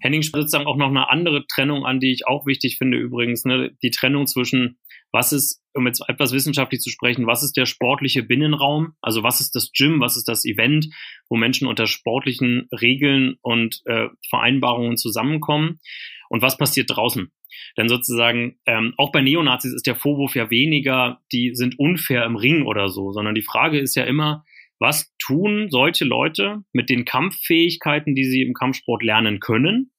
Henning spricht sozusagen auch noch eine andere Trennung an, die ich auch wichtig finde übrigens. Ne? Die Trennung zwischen, was ist, um jetzt etwas wissenschaftlich zu sprechen, was ist der sportliche Binnenraum? Also was ist das Gym, was ist das Event, wo Menschen unter sportlichen Regeln und äh, Vereinbarungen zusammenkommen? Und was passiert draußen? Denn sozusagen, ähm, auch bei Neonazis ist der Vorwurf ja weniger, die sind unfair im Ring oder so, sondern die Frage ist ja immer, was tun solche Leute mit den Kampffähigkeiten, die sie im Kampfsport lernen können,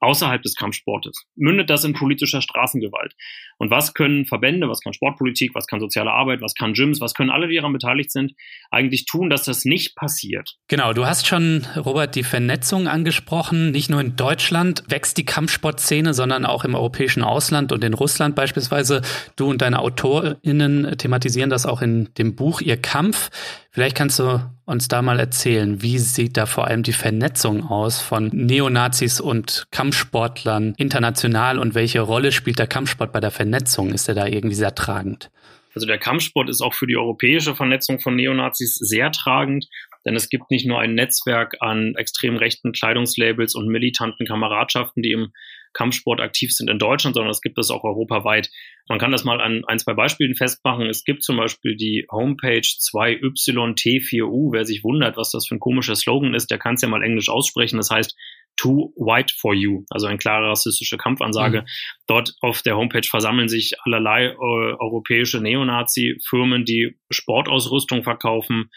außerhalb des Kampfsportes? Mündet das in politischer Straßengewalt? Und was können Verbände, was kann Sportpolitik, was kann soziale Arbeit, was kann Gyms, was können alle, die daran beteiligt sind, eigentlich tun, dass das nicht passiert? Genau, du hast schon, Robert, die Vernetzung angesprochen. Nicht nur in Deutschland wächst die Kampfsportszene, sondern auch im europäischen Ausland und in Russland beispielsweise. Du und deine AutorInnen thematisieren das auch in dem Buch Ihr Kampf. Vielleicht kannst du uns da mal erzählen, wie sieht da vor allem die Vernetzung aus von Neonazis und Kampfsportlern international und welche Rolle spielt der Kampfsport bei der Vernetzung? Ist er da irgendwie sehr tragend? Also der Kampfsport ist auch für die europäische Vernetzung von Neonazis sehr tragend, denn es gibt nicht nur ein Netzwerk an extrem rechten Kleidungslabels und militanten Kameradschaften, die im Kampfsport aktiv sind in Deutschland, sondern es gibt es auch europaweit. Man kann das mal an ein, zwei Beispielen festmachen. Es gibt zum Beispiel die Homepage 2YT4U. Wer sich wundert, was das für ein komischer Slogan ist, der kann es ja mal englisch aussprechen. Das heißt Too White for You, also eine klare rassistische Kampfansage. Mhm. Dort auf der Homepage versammeln sich allerlei äh, europäische Neonazi-Firmen, die Sportausrüstung verkaufen,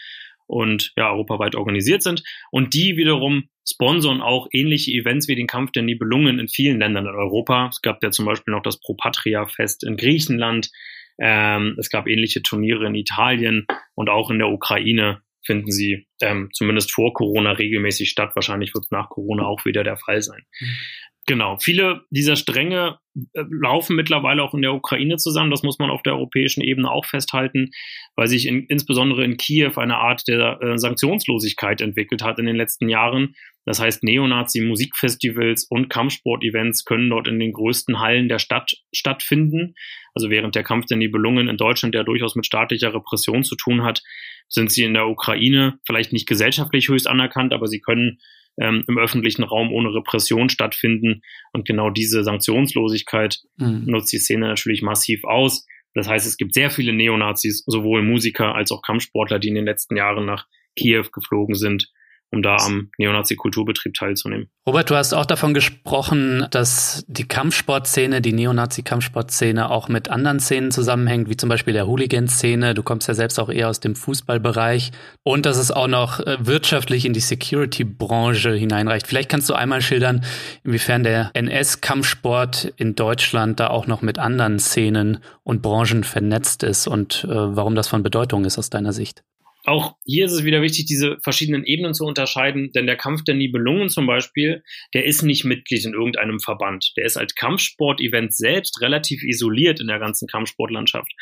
und ja, europaweit organisiert sind. Und die wiederum sponsern auch ähnliche Events wie den Kampf der Nibelungen in vielen Ländern in Europa. Es gab ja zum Beispiel noch das Pro Patria Fest in Griechenland. Ähm, es gab ähnliche Turniere in Italien und auch in der Ukraine finden sie ähm, zumindest vor Corona regelmäßig statt. Wahrscheinlich wird nach Corona auch wieder der Fall sein. Mhm. Genau, viele dieser Stränge äh, laufen mittlerweile auch in der Ukraine zusammen. Das muss man auf der europäischen Ebene auch festhalten, weil sich in, insbesondere in Kiew eine Art der äh, Sanktionslosigkeit entwickelt hat in den letzten Jahren. Das heißt, Neonazi-Musikfestivals und Kampfsport-Events können dort in den größten Hallen der Stadt stattfinden. Also während der Kampf der Nibelungen in Deutschland, der durchaus mit staatlicher Repression zu tun hat, sind sie in der Ukraine vielleicht nicht gesellschaftlich höchst anerkannt, aber sie können ähm, im öffentlichen Raum ohne Repression stattfinden. Und genau diese Sanktionslosigkeit mhm. nutzt die Szene natürlich massiv aus. Das heißt, es gibt sehr viele Neonazis, sowohl Musiker als auch Kampfsportler, die in den letzten Jahren nach Kiew geflogen sind um da am Neonazi-Kulturbetrieb teilzunehmen. Robert, du hast auch davon gesprochen, dass die Kampfsportszene, die Neonazi-Kampfsportszene auch mit anderen Szenen zusammenhängt, wie zum Beispiel der Hooligan-Szene. Du kommst ja selbst auch eher aus dem Fußballbereich und dass es auch noch äh, wirtschaftlich in die Security-Branche hineinreicht. Vielleicht kannst du einmal schildern, inwiefern der NS-Kampfsport in Deutschland da auch noch mit anderen Szenen und Branchen vernetzt ist und äh, warum das von Bedeutung ist aus deiner Sicht. Auch hier ist es wieder wichtig, diese verschiedenen Ebenen zu unterscheiden, denn der Kampf der Nibelungen zum Beispiel, der ist nicht Mitglied in irgendeinem Verband. Der ist als Kampfsport-Event selbst relativ isoliert in der ganzen Kampfsportlandschaft.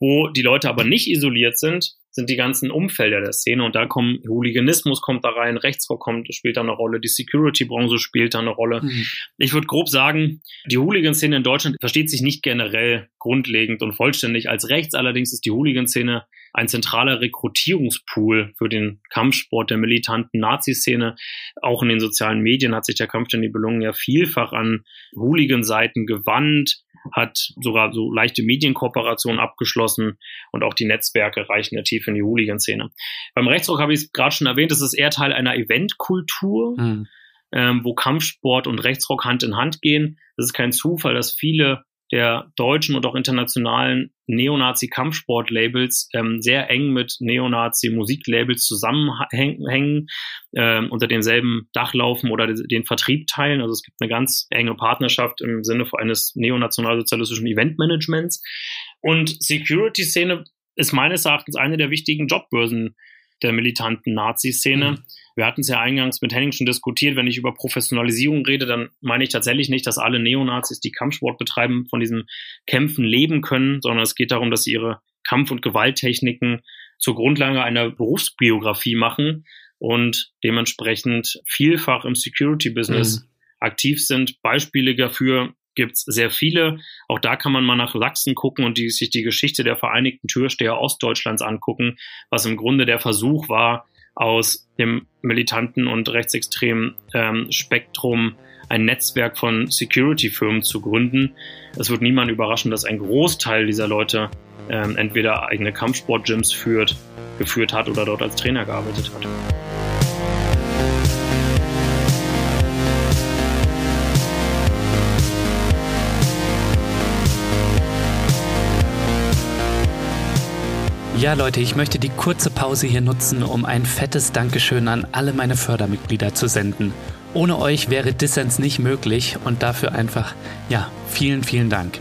Wo die Leute aber nicht isoliert sind, sind die ganzen Umfelder der Szene und da kommen Hooliganismus kommt da rein, Rechtsrock kommt, spielt da eine Rolle, die Security-Branche spielt da eine Rolle. Mhm. Ich würde grob sagen, die Hooligan-Szene in Deutschland versteht sich nicht generell grundlegend und vollständig als rechts, allerdings ist die Hooligan-Szene ein zentraler Rekrutierungspool für den Kampfsport der militanten Nazi-Szene. Auch in den sozialen Medien hat sich der Kampf der Nibelungen ja vielfach an Hooligan-Seiten gewandt, hat sogar so leichte Medienkooperationen abgeschlossen und auch die Netzwerke reichen ja tief in die Hooligan-Szene. Beim Rechtsrock habe ich es gerade schon erwähnt, das ist eher Teil einer Eventkultur. Mhm. Ähm, wo Kampfsport und Rechtsrock Hand in Hand gehen. Es ist kein Zufall, dass viele der deutschen und auch internationalen Neonazi-Kampfsport-Labels ähm, sehr eng mit Neonazi-Musiklabels zusammenhängen, ähm, unter demselben Dach laufen oder den Vertrieb teilen. Also es gibt eine ganz enge Partnerschaft im Sinne eines neonationalsozialistischen Eventmanagements. Und Security-Szene ist meines Erachtens eine der wichtigen Jobbörsen der militanten Nazi-Szene. Mhm. Wir hatten es ja eingangs mit Henning schon diskutiert. Wenn ich über Professionalisierung rede, dann meine ich tatsächlich nicht, dass alle Neonazis, die Kampfsport betreiben, von diesen Kämpfen leben können, sondern es geht darum, dass sie ihre Kampf- und Gewalttechniken zur Grundlage einer Berufsbiografie machen und dementsprechend vielfach im Security-Business mhm. aktiv sind. Beispiele dafür gibt's sehr viele. Auch da kann man mal nach Sachsen gucken und die, sich die Geschichte der Vereinigten Türsteher Ostdeutschlands angucken, was im Grunde der Versuch war, aus dem militanten und rechtsextremen ähm, Spektrum ein Netzwerk von Security-Firmen zu gründen. Es wird niemand überraschen, dass ein Großteil dieser Leute ähm, entweder eigene Kampfsport-Gyms führt, geführt hat oder dort als Trainer gearbeitet hat. Ja, Leute, ich möchte die kurze Pause hier nutzen, um ein fettes Dankeschön an alle meine Fördermitglieder zu senden. Ohne euch wäre Dissens nicht möglich und dafür einfach, ja, vielen, vielen Dank.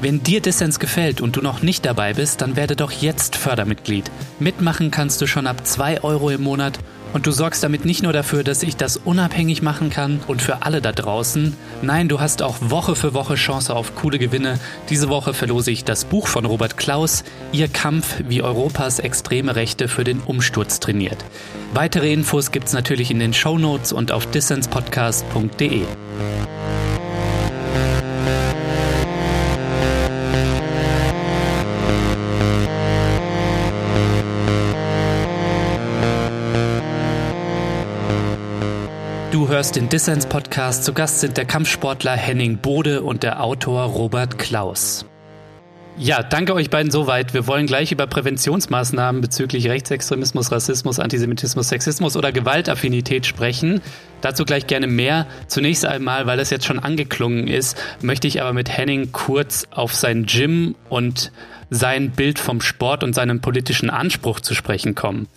Wenn dir Dissens gefällt und du noch nicht dabei bist, dann werde doch jetzt Fördermitglied. Mitmachen kannst du schon ab 2 Euro im Monat und du sorgst damit nicht nur dafür, dass ich das unabhängig machen kann und für alle da draußen. Nein, du hast auch Woche für Woche Chance auf coole Gewinne. Diese Woche verlose ich das Buch von Robert Klaus, Ihr Kampf, wie Europas extreme Rechte für den Umsturz trainiert. Weitere Infos gibt's natürlich in den Show Notes und auf dissenspodcast.de. Du hörst den Dissens Podcast. Zu Gast sind der Kampfsportler Henning Bode und der Autor Robert Klaus. Ja, danke euch beiden soweit. Wir wollen gleich über Präventionsmaßnahmen bezüglich Rechtsextremismus, Rassismus, Antisemitismus, Sexismus oder Gewaltaffinität sprechen. Dazu gleich gerne mehr. Zunächst einmal, weil das jetzt schon angeklungen ist, möchte ich aber mit Henning kurz auf sein Gym und sein Bild vom Sport und seinem politischen Anspruch zu sprechen kommen.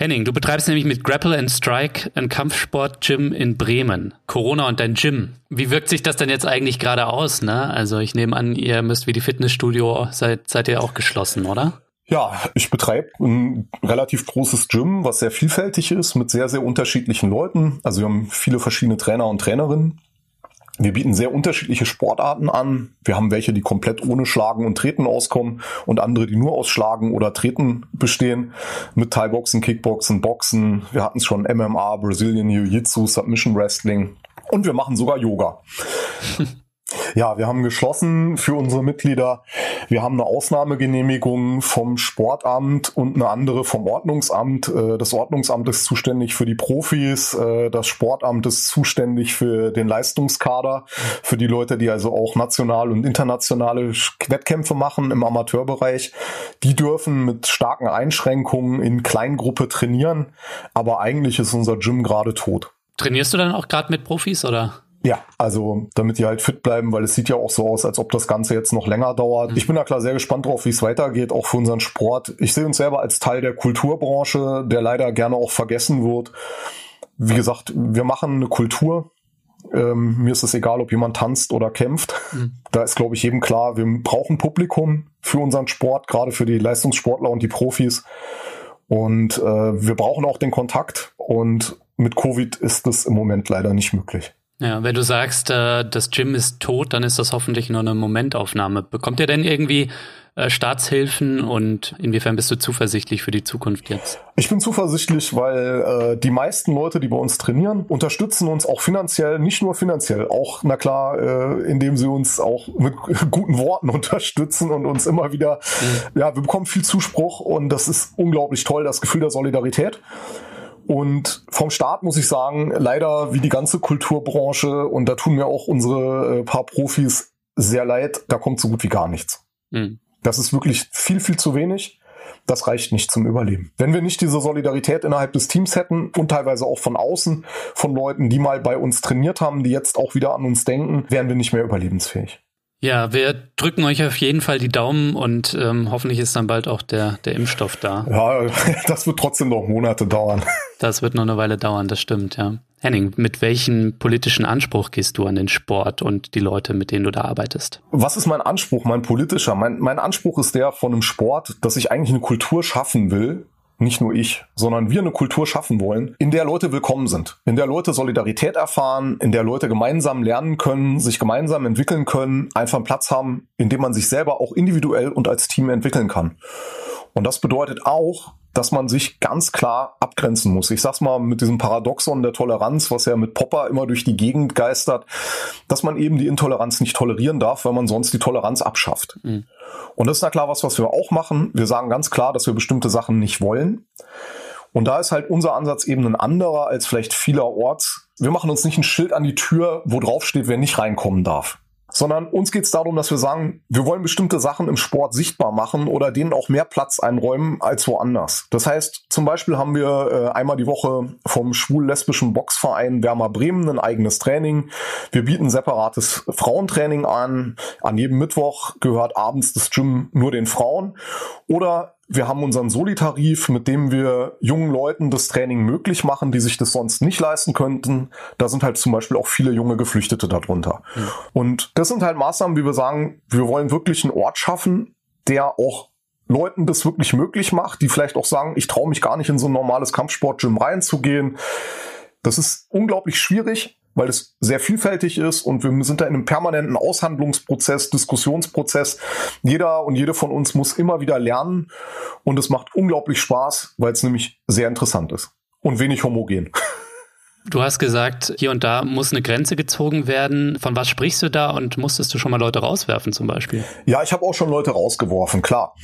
Henning, du betreibst nämlich mit Grapple and Strike ein Kampfsport-Gym in Bremen. Corona und dein Gym. Wie wirkt sich das denn jetzt eigentlich gerade aus? Ne? Also ich nehme an, ihr müsst wie die Fitnessstudio, seid, seid ihr auch geschlossen, oder? Ja, ich betreibe ein relativ großes Gym, was sehr vielfältig ist, mit sehr, sehr unterschiedlichen Leuten. Also wir haben viele verschiedene Trainer und Trainerinnen. Wir bieten sehr unterschiedliche Sportarten an. Wir haben welche, die komplett ohne Schlagen und Treten auskommen und andere, die nur aus Schlagen oder Treten bestehen. Mit Thai-Boxen, Kickboxen, Boxen. Wir hatten es schon MMA, Brazilian Jiu-Jitsu, Submission Wrestling. Und wir machen sogar Yoga. Ja, wir haben geschlossen für unsere Mitglieder. Wir haben eine Ausnahmegenehmigung vom Sportamt und eine andere vom Ordnungsamt. Äh, das Ordnungsamt ist zuständig für die Profis. Äh, das Sportamt ist zuständig für den Leistungskader, für die Leute, die also auch national und internationale Wettkämpfe machen im Amateurbereich. Die dürfen mit starken Einschränkungen in Kleingruppe trainieren. Aber eigentlich ist unser Gym gerade tot. Trainierst du dann auch gerade mit Profis oder? Ja, also damit die halt fit bleiben, weil es sieht ja auch so aus, als ob das Ganze jetzt noch länger dauert. Mhm. Ich bin da klar sehr gespannt drauf, wie es weitergeht, auch für unseren Sport. Ich sehe uns selber als Teil der Kulturbranche, der leider gerne auch vergessen wird. Wie gesagt, wir machen eine Kultur. Ähm, mir ist es egal, ob jemand tanzt oder kämpft. Mhm. Da ist, glaube ich, jedem klar, wir brauchen Publikum für unseren Sport, gerade für die Leistungssportler und die Profis. Und äh, wir brauchen auch den Kontakt. Und mit Covid ist das im Moment leider nicht möglich. Ja, wenn du sagst, äh, das Gym ist tot, dann ist das hoffentlich nur eine Momentaufnahme. Bekommt ihr denn irgendwie äh, Staatshilfen und inwiefern bist du zuversichtlich für die Zukunft jetzt? Ich bin zuversichtlich, weil äh, die meisten Leute, die bei uns trainieren, unterstützen uns auch finanziell, nicht nur finanziell, auch, na klar, äh, indem sie uns auch mit guten Worten unterstützen und uns immer wieder, mhm. ja, wir bekommen viel Zuspruch und das ist unglaublich toll, das Gefühl der Solidarität. Und vom Staat muss ich sagen, leider wie die ganze Kulturbranche, und da tun mir auch unsere äh, paar Profis sehr leid, da kommt so gut wie gar nichts. Mhm. Das ist wirklich viel, viel zu wenig. Das reicht nicht zum Überleben. Wenn wir nicht diese Solidarität innerhalb des Teams hätten und teilweise auch von außen, von Leuten, die mal bei uns trainiert haben, die jetzt auch wieder an uns denken, wären wir nicht mehr überlebensfähig. Ja, wir drücken euch auf jeden Fall die Daumen und ähm, hoffentlich ist dann bald auch der, der Impfstoff da. Ja, das wird trotzdem noch Monate dauern. Das wird noch eine Weile dauern, das stimmt, ja. Henning, mit welchem politischen Anspruch gehst du an den Sport und die Leute, mit denen du da arbeitest? Was ist mein Anspruch, mein politischer? Mein, mein Anspruch ist der von einem Sport, dass ich eigentlich eine Kultur schaffen will, nicht nur ich, sondern wir eine Kultur schaffen wollen, in der Leute willkommen sind, in der Leute Solidarität erfahren, in der Leute gemeinsam lernen können, sich gemeinsam entwickeln können, einfach einen Platz haben, in dem man sich selber auch individuell und als Team entwickeln kann. Und das bedeutet auch, dass man sich ganz klar abgrenzen muss. Ich sag's mal mit diesem Paradoxon der Toleranz, was ja mit Popper immer durch die Gegend geistert, dass man eben die Intoleranz nicht tolerieren darf, weil man sonst die Toleranz abschafft. Mhm. Und das ist na klar was, was wir auch machen. Wir sagen ganz klar, dass wir bestimmte Sachen nicht wollen. Und da ist halt unser Ansatz eben ein anderer als vielleicht vielerorts. Wir machen uns nicht ein Schild an die Tür, wo drauf steht, wer nicht reinkommen darf sondern uns geht es darum, dass wir sagen, wir wollen bestimmte Sachen im Sport sichtbar machen oder denen auch mehr Platz einräumen als woanders. Das heißt, zum Beispiel haben wir äh, einmal die Woche vom schwul-lesbischen Boxverein Wermer Bremen ein eigenes Training. Wir bieten separates Frauentraining an. An jedem Mittwoch gehört abends das Gym nur den Frauen. Oder wir haben unseren Soli-Tarif, mit dem wir jungen Leuten das Training möglich machen, die sich das sonst nicht leisten könnten. Da sind halt zum Beispiel auch viele junge Geflüchtete darunter. Mhm. Und das sind halt Maßnahmen, wie wir sagen, wir wollen wirklich einen Ort schaffen, der auch Leuten das wirklich möglich macht, die vielleicht auch sagen, ich traue mich gar nicht in so ein normales Kampfsport-Gym reinzugehen. Das ist unglaublich schwierig, weil es sehr vielfältig ist und wir sind da in einem permanenten Aushandlungsprozess, Diskussionsprozess. Jeder und jede von uns muss immer wieder lernen und es macht unglaublich Spaß, weil es nämlich sehr interessant ist und wenig homogen. Du hast gesagt, hier und da muss eine Grenze gezogen werden. Von was sprichst du da und musstest du schon mal Leute rauswerfen zum Beispiel? Ja, ich habe auch schon Leute rausgeworfen, klar.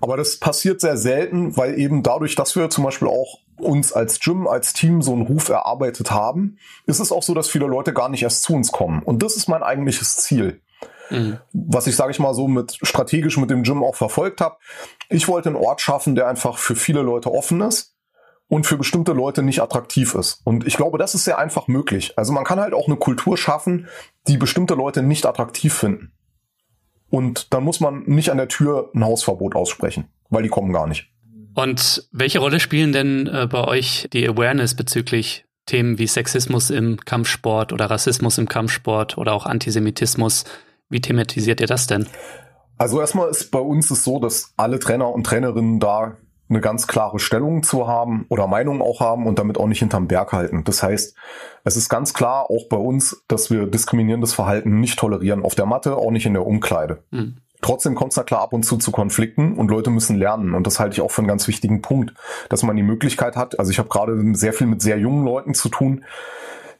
Aber das passiert sehr selten, weil eben dadurch, dass wir zum Beispiel auch uns als Gym, als Team so einen Ruf erarbeitet haben, ist es auch so, dass viele Leute gar nicht erst zu uns kommen. Und das ist mein eigentliches Ziel. Mhm. Was ich, sage ich mal, so mit strategisch mit dem Gym auch verfolgt habe. Ich wollte einen Ort schaffen, der einfach für viele Leute offen ist und für bestimmte Leute nicht attraktiv ist. Und ich glaube, das ist sehr einfach möglich. Also man kann halt auch eine Kultur schaffen, die bestimmte Leute nicht attraktiv finden. Und dann muss man nicht an der Tür ein Hausverbot aussprechen, weil die kommen gar nicht. Und welche Rolle spielen denn äh, bei euch die Awareness bezüglich Themen wie Sexismus im Kampfsport oder Rassismus im Kampfsport oder auch Antisemitismus? Wie thematisiert ihr das denn? Also erstmal ist bei uns es so, dass alle Trainer und Trainerinnen da eine ganz klare Stellung zu haben oder Meinung auch haben und damit auch nicht hinterm Berg halten. Das heißt, es ist ganz klar auch bei uns, dass wir diskriminierendes Verhalten nicht tolerieren auf der Matte, auch nicht in der Umkleide. Mhm. Trotzdem kommt es da klar ab und zu zu Konflikten und Leute müssen lernen. Und das halte ich auch für einen ganz wichtigen Punkt, dass man die Möglichkeit hat. Also ich habe gerade sehr viel mit sehr jungen Leuten zu tun,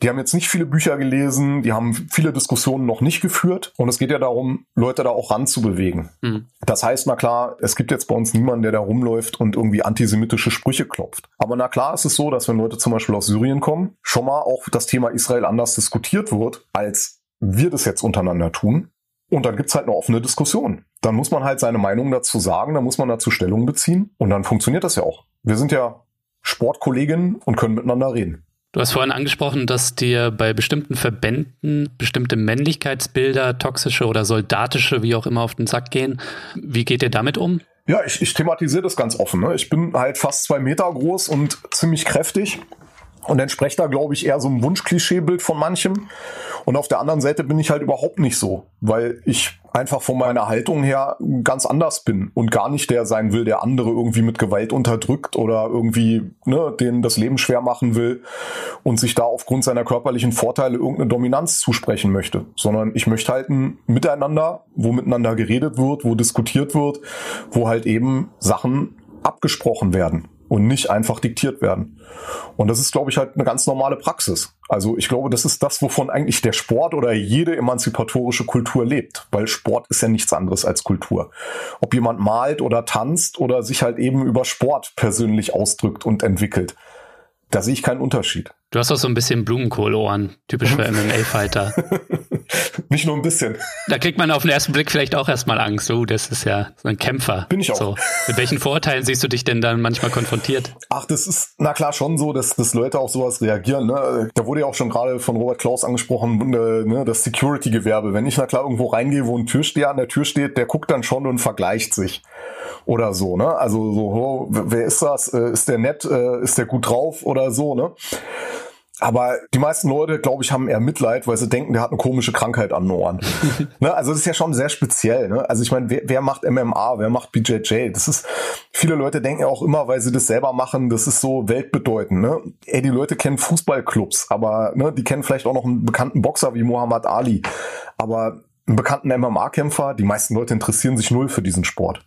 die haben jetzt nicht viele Bücher gelesen, die haben viele Diskussionen noch nicht geführt. Und es geht ja darum, Leute da auch ranzubewegen. Mhm. Das heißt, na klar, es gibt jetzt bei uns niemanden, der da rumläuft und irgendwie antisemitische Sprüche klopft. Aber na klar ist es so, dass wenn Leute zum Beispiel aus Syrien kommen, schon mal auch das Thema Israel anders diskutiert wird, als wir das jetzt untereinander tun. Und dann gibt's halt eine offene Diskussion. Dann muss man halt seine Meinung dazu sagen, dann muss man dazu Stellung beziehen und dann funktioniert das ja auch. Wir sind ja Sportkolleginnen und können miteinander reden. Du hast vorhin angesprochen, dass dir bei bestimmten Verbänden bestimmte Männlichkeitsbilder, toxische oder soldatische, wie auch immer, auf den Sack gehen. Wie geht ihr damit um? Ja, ich, ich thematisiere das ganz offen. Ne? Ich bin halt fast zwei Meter groß und ziemlich kräftig und entspreche da, glaube ich, eher so einem Wunschklischeebild von manchem. Und auf der anderen Seite bin ich halt überhaupt nicht so, weil ich einfach von meiner Haltung her ganz anders bin und gar nicht der sein will, der andere irgendwie mit Gewalt unterdrückt oder irgendwie ne, denen das Leben schwer machen will und sich da aufgrund seiner körperlichen Vorteile irgendeine Dominanz zusprechen möchte, sondern ich möchte halt ein Miteinander, wo miteinander geredet wird, wo diskutiert wird, wo halt eben Sachen abgesprochen werden und nicht einfach diktiert werden. Und das ist, glaube ich, halt eine ganz normale Praxis. Also ich glaube, das ist das, wovon eigentlich der Sport oder jede emanzipatorische Kultur lebt, weil Sport ist ja nichts anderes als Kultur. Ob jemand malt oder tanzt oder sich halt eben über Sport persönlich ausdrückt und entwickelt. Da sehe ich keinen Unterschied. Du hast auch so ein bisschen Blumenkohlohren, typisch für MMA-Fighter. Nicht nur ein bisschen. Da kriegt man auf den ersten Blick vielleicht auch erstmal Angst. Oh, das ist ja so ein Kämpfer. Bin ich auch. So. Mit welchen Vorurteilen siehst du dich denn dann manchmal konfrontiert? Ach, das ist, na klar, schon so, dass, dass Leute auf sowas reagieren. Ne? Da wurde ja auch schon gerade von Robert Klaus angesprochen, äh, ne, das Security-Gewerbe. Wenn ich na klar irgendwo reingehe, wo ein Türsteher an der Tür steht, der guckt dann schon und vergleicht sich oder so, ne? Also so, oh, wer ist das? Äh, ist der nett? Äh, ist der gut drauf oder so, ne? Aber die meisten Leute, glaube ich, haben eher Mitleid, weil sie denken, der hat eine komische Krankheit an den Ohren. ne? Also das ist ja schon sehr speziell. Ne? Also ich meine, wer, wer macht MMA, wer macht BJJ? Das ist, viele Leute denken ja auch immer, weil sie das selber machen, das ist so weltbedeutend. Ne? Ey, die Leute kennen Fußballclubs, aber ne, die kennen vielleicht auch noch einen bekannten Boxer wie Muhammad Ali. Aber einen bekannten MMA-Kämpfer, die meisten Leute interessieren sich null für diesen Sport.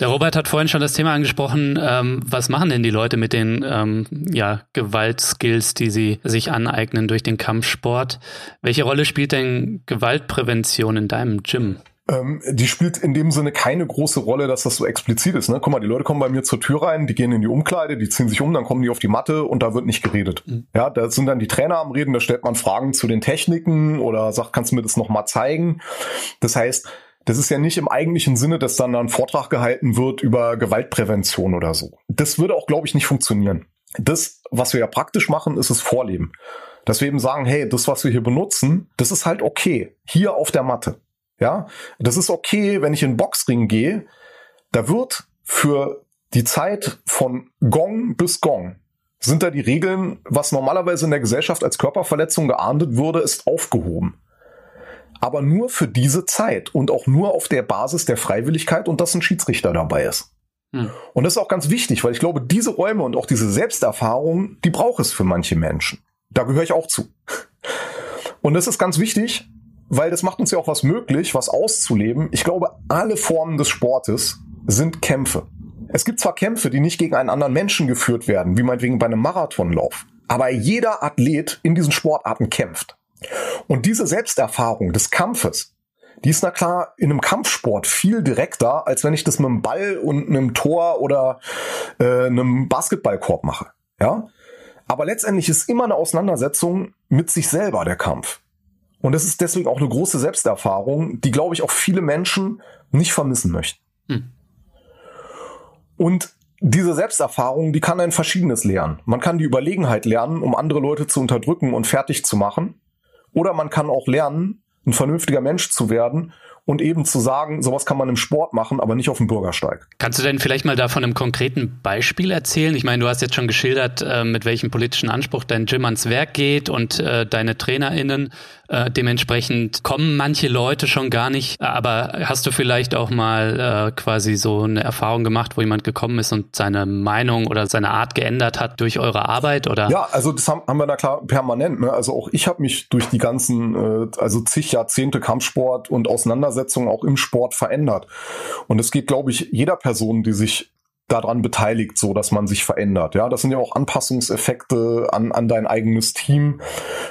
Der Robert hat vorhin schon das Thema angesprochen. Ähm, was machen denn die Leute mit den ähm, ja, Gewaltskills, die sie sich aneignen durch den Kampfsport? Welche Rolle spielt denn Gewaltprävention in deinem Gym? Ähm, die spielt in dem Sinne keine große Rolle, dass das so explizit ist. Ne? Guck mal, die Leute kommen bei mir zur Tür rein, die gehen in die Umkleide, die ziehen sich um, dann kommen die auf die Matte und da wird nicht geredet. Mhm. Ja, da sind dann die Trainer am Reden, da stellt man Fragen zu den Techniken oder sagt, kannst du mir das nochmal zeigen? Das heißt, das ist ja nicht im eigentlichen Sinne, dass dann ein Vortrag gehalten wird über Gewaltprävention oder so. Das würde auch, glaube ich, nicht funktionieren. Das, was wir ja praktisch machen, ist das Vorleben. Dass wir eben sagen, hey, das, was wir hier benutzen, das ist halt okay. Hier auf der Matte. Ja, das ist okay, wenn ich in den Boxring gehe. Da wird für die Zeit von Gong bis Gong sind da die Regeln, was normalerweise in der Gesellschaft als Körperverletzung geahndet würde, ist aufgehoben aber nur für diese Zeit und auch nur auf der Basis der Freiwilligkeit und dass ein Schiedsrichter dabei ist. Hm. Und das ist auch ganz wichtig, weil ich glaube, diese Räume und auch diese Selbsterfahrung, die braucht es für manche Menschen. Da gehöre ich auch zu. Und das ist ganz wichtig, weil das macht uns ja auch was möglich, was auszuleben. Ich glaube, alle Formen des Sportes sind Kämpfe. Es gibt zwar Kämpfe, die nicht gegen einen anderen Menschen geführt werden, wie meinetwegen bei einem Marathonlauf, aber jeder Athlet in diesen Sportarten kämpft. Und diese Selbsterfahrung des Kampfes, die ist na klar in einem Kampfsport viel direkter, als wenn ich das mit einem Ball und einem Tor oder äh, einem Basketballkorb mache. Ja, aber letztendlich ist immer eine Auseinandersetzung mit sich selber der Kampf. Und das ist deswegen auch eine große Selbsterfahrung, die, glaube ich, auch viele Menschen nicht vermissen möchten. Hm. Und diese Selbsterfahrung, die kann ein verschiedenes lernen. Man kann die Überlegenheit lernen, um andere Leute zu unterdrücken und fertig zu machen. Oder man kann auch lernen, ein vernünftiger Mensch zu werden und eben zu sagen, sowas kann man im Sport machen, aber nicht auf dem Bürgersteig. Kannst du denn vielleicht mal davon einem konkreten Beispiel erzählen? Ich meine, du hast jetzt schon geschildert, äh, mit welchem politischen Anspruch dein Gym ans Werk geht und äh, deine TrainerInnen. Äh, dementsprechend kommen manche Leute schon gar nicht. Aber hast du vielleicht auch mal quasi so eine Erfahrung gemacht, wo jemand gekommen ist und seine Meinung oder seine Art geändert hat durch eure Arbeit? Oder? Ja, also das haben, haben wir da klar permanent. Ne? Also auch ich habe mich durch die ganzen, also zig Jahrzehnte Kampfsport und Auseinandersetzungen auch im Sport verändert. Und es geht, glaube ich, jeder Person, die sich daran beteiligt, so dass man sich verändert. Ja, das sind ja auch Anpassungseffekte an, an dein eigenes Team,